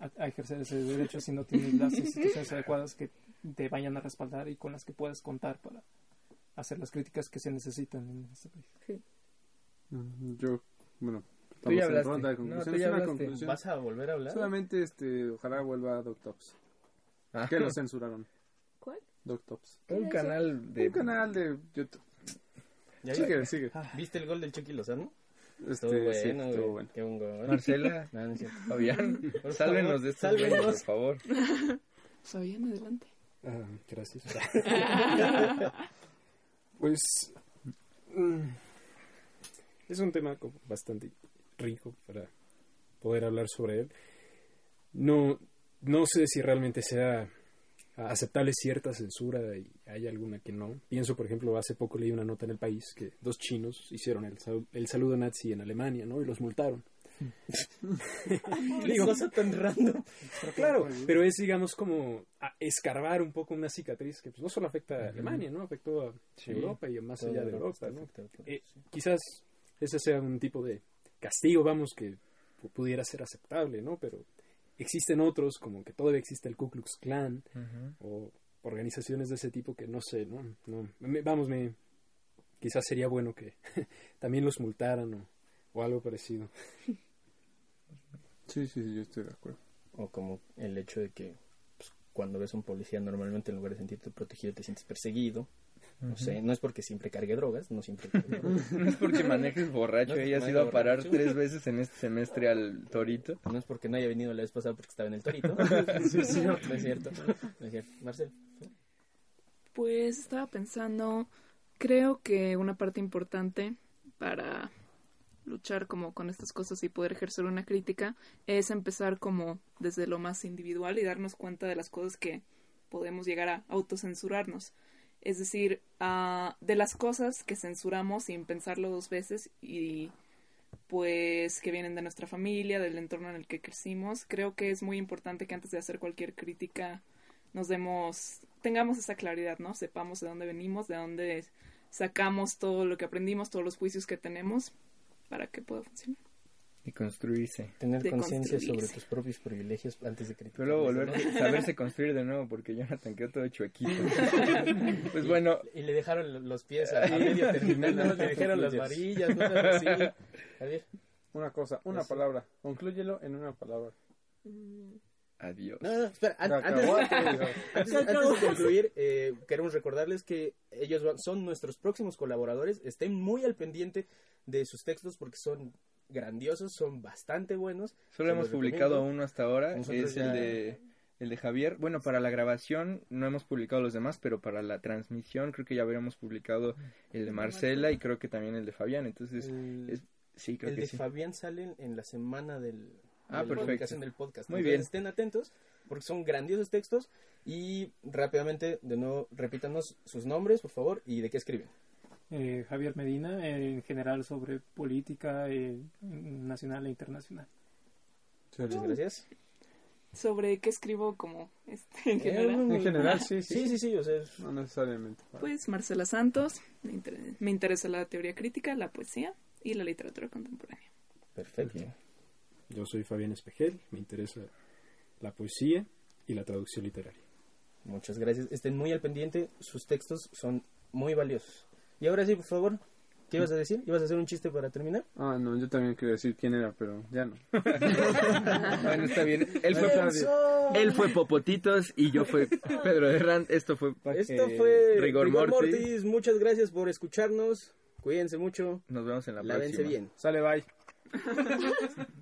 a, a ejercer ese derecho si no tienes las instituciones adecuadas que te vayan a respaldar y con las que puedas contar para hacer las críticas que se necesitan en este país. Mm, Yo, bueno, Tú ya estamos en ronda de No, tú ya Una conclusión. ¿Vas a volver a hablar? Solamente, este, ojalá vuelva Doctops. Ah. Que lo censuraron. ¿Cuál? Doctops. Un canal de... Un canal de YouTube. ¿Ya Sigue, viste? sigue. ¿Viste el gol del Chucky Lozano? Este, Estuvo sí, bueno, estuvo bueno. Qué buen gol. Marcela, No, no es cierto. Fabián, Por sálvenos favor, de güeyes, por favor. Fabián, adelante. Ah, gracias. pues mm, es un tema como bastante rico para poder hablar sobre él. No, no sé si realmente sea aceptable cierta censura y hay alguna que no. Pienso, por ejemplo, hace poco leí una nota en el país que dos chinos hicieron el, el saludo nazi en Alemania, ¿no? Y los multaron. Qué cosa tan random. Claro, pero es, digamos, como a escarbar un poco una cicatriz que pues, no solo afecta a Alemania, ¿no? Afectó a Sí. Europa y más allá de Europa, ¿no? afectado Eh. Quizás ese sea un tipo de castigo, vamos, que pu- pudiera ser aceptable, ¿no? Pero existen otros, como que todavía existe el Ku Klux Klan o organizaciones de ese tipo que no sé, ¿no? no me- vamos, me quizás sería bueno que también los multaran o, o algo parecido. Sí, sí, sí, yo estoy de acuerdo. O como el hecho de que pues, cuando ves a un policía normalmente en lugar de sentirte protegido te sientes perseguido. No sé, no es porque siempre cargue drogas, no siempre cargue drogas. No es porque manejes borracho, No es ella ha porque ido a parar borracho. tres veces en este semestre al torito. No es porque no haya venido la vez pasada porque estaba en el torito. No es cierto. No es cierto. No es cierto. Marcel. Pues estaba pensando, creo que una parte importante para luchar como con estas cosas y poder ejercer una crítica es empezar como desde lo más individual y darnos cuenta de las cosas que podemos llegar a autocensurarnos. Es decir, ah, de las cosas que censuramos sin pensarlo dos veces y pues que vienen de nuestra familia, del entorno en el que crecimos, creo que es muy importante que antes de hacer cualquier crítica nos demos, tengamos esa claridad, ¿no? Sepamos de dónde venimos, de dónde sacamos todo lo que aprendimos, todos los juicios que tenemos para que pueda funcionar. Y construirse. Tener conciencia sobre tus propios privilegios antes de criticar. Pero luego volver, saberse construir de nuevo porque Jonathan quedó todo chuequito. pues bueno, Y le dejaron los pies a, a medio terminar, ¿no? le dejaron las varillas, no así. Javier. Una cosa, una Eso. palabra. Conclúyelo en una palabra. Mm, adiós. No, no, espera, an- antes, antes, antes de concluir, eh, queremos recordarles que ellos van- son nuestros próximos colaboradores. Estén muy al pendiente de sus textos porque son grandiosos, son bastante buenos. Solo hemos publicado recomiendo. uno hasta ahora, Nosotros es ya- el de el de Javier. Bueno, para la grabación no hemos publicado los demás, pero para la transmisión creo que ya habríamos publicado el de Marcela y creo que también el de Fabián. Entonces, El, es- sí, creo el que de sí. Fabián salen en la semana del, Ah, de la perfecto. publicación del podcast. Muy Entonces, bien. Estén atentos porque son grandiosos textos y rápidamente, de nuevo, repítanos sus nombres, por favor, y de qué escriben. Eh, Javier Medina, eh, en general sobre política eh, nacional e internacional. Muchas gracias. sobre qué escribo como este, en Eh, general. En general, sí, sí. Sí, sí, sí, o sea, No necesariamente. Pues Marcela Santos, me, inter- me interesa la teoría crítica, la poesía y la literatura contemporánea. perfecto. Yo soy Fabián Espejel, me interesa la poesía y la traducción literaria. Muchas gracias. Estén muy al pendiente, sus textos son muy valiosos. Y ahora sí, por favor, ¿qué ibas a decir? ¿Ibas a hacer un chiste para terminar? Ah, no, yo también quería decir quién era, pero ya no. Bueno, está bien. Él fue, él fue Popotitos y yo fue Pedro Herrán. Esto fue Esto eh, fue Rigor, Rigor Mortis. Mortis. Muchas gracias por escucharnos. Cuídense mucho. Nos vemos en la Lávense próxima. bien. Sale, bye.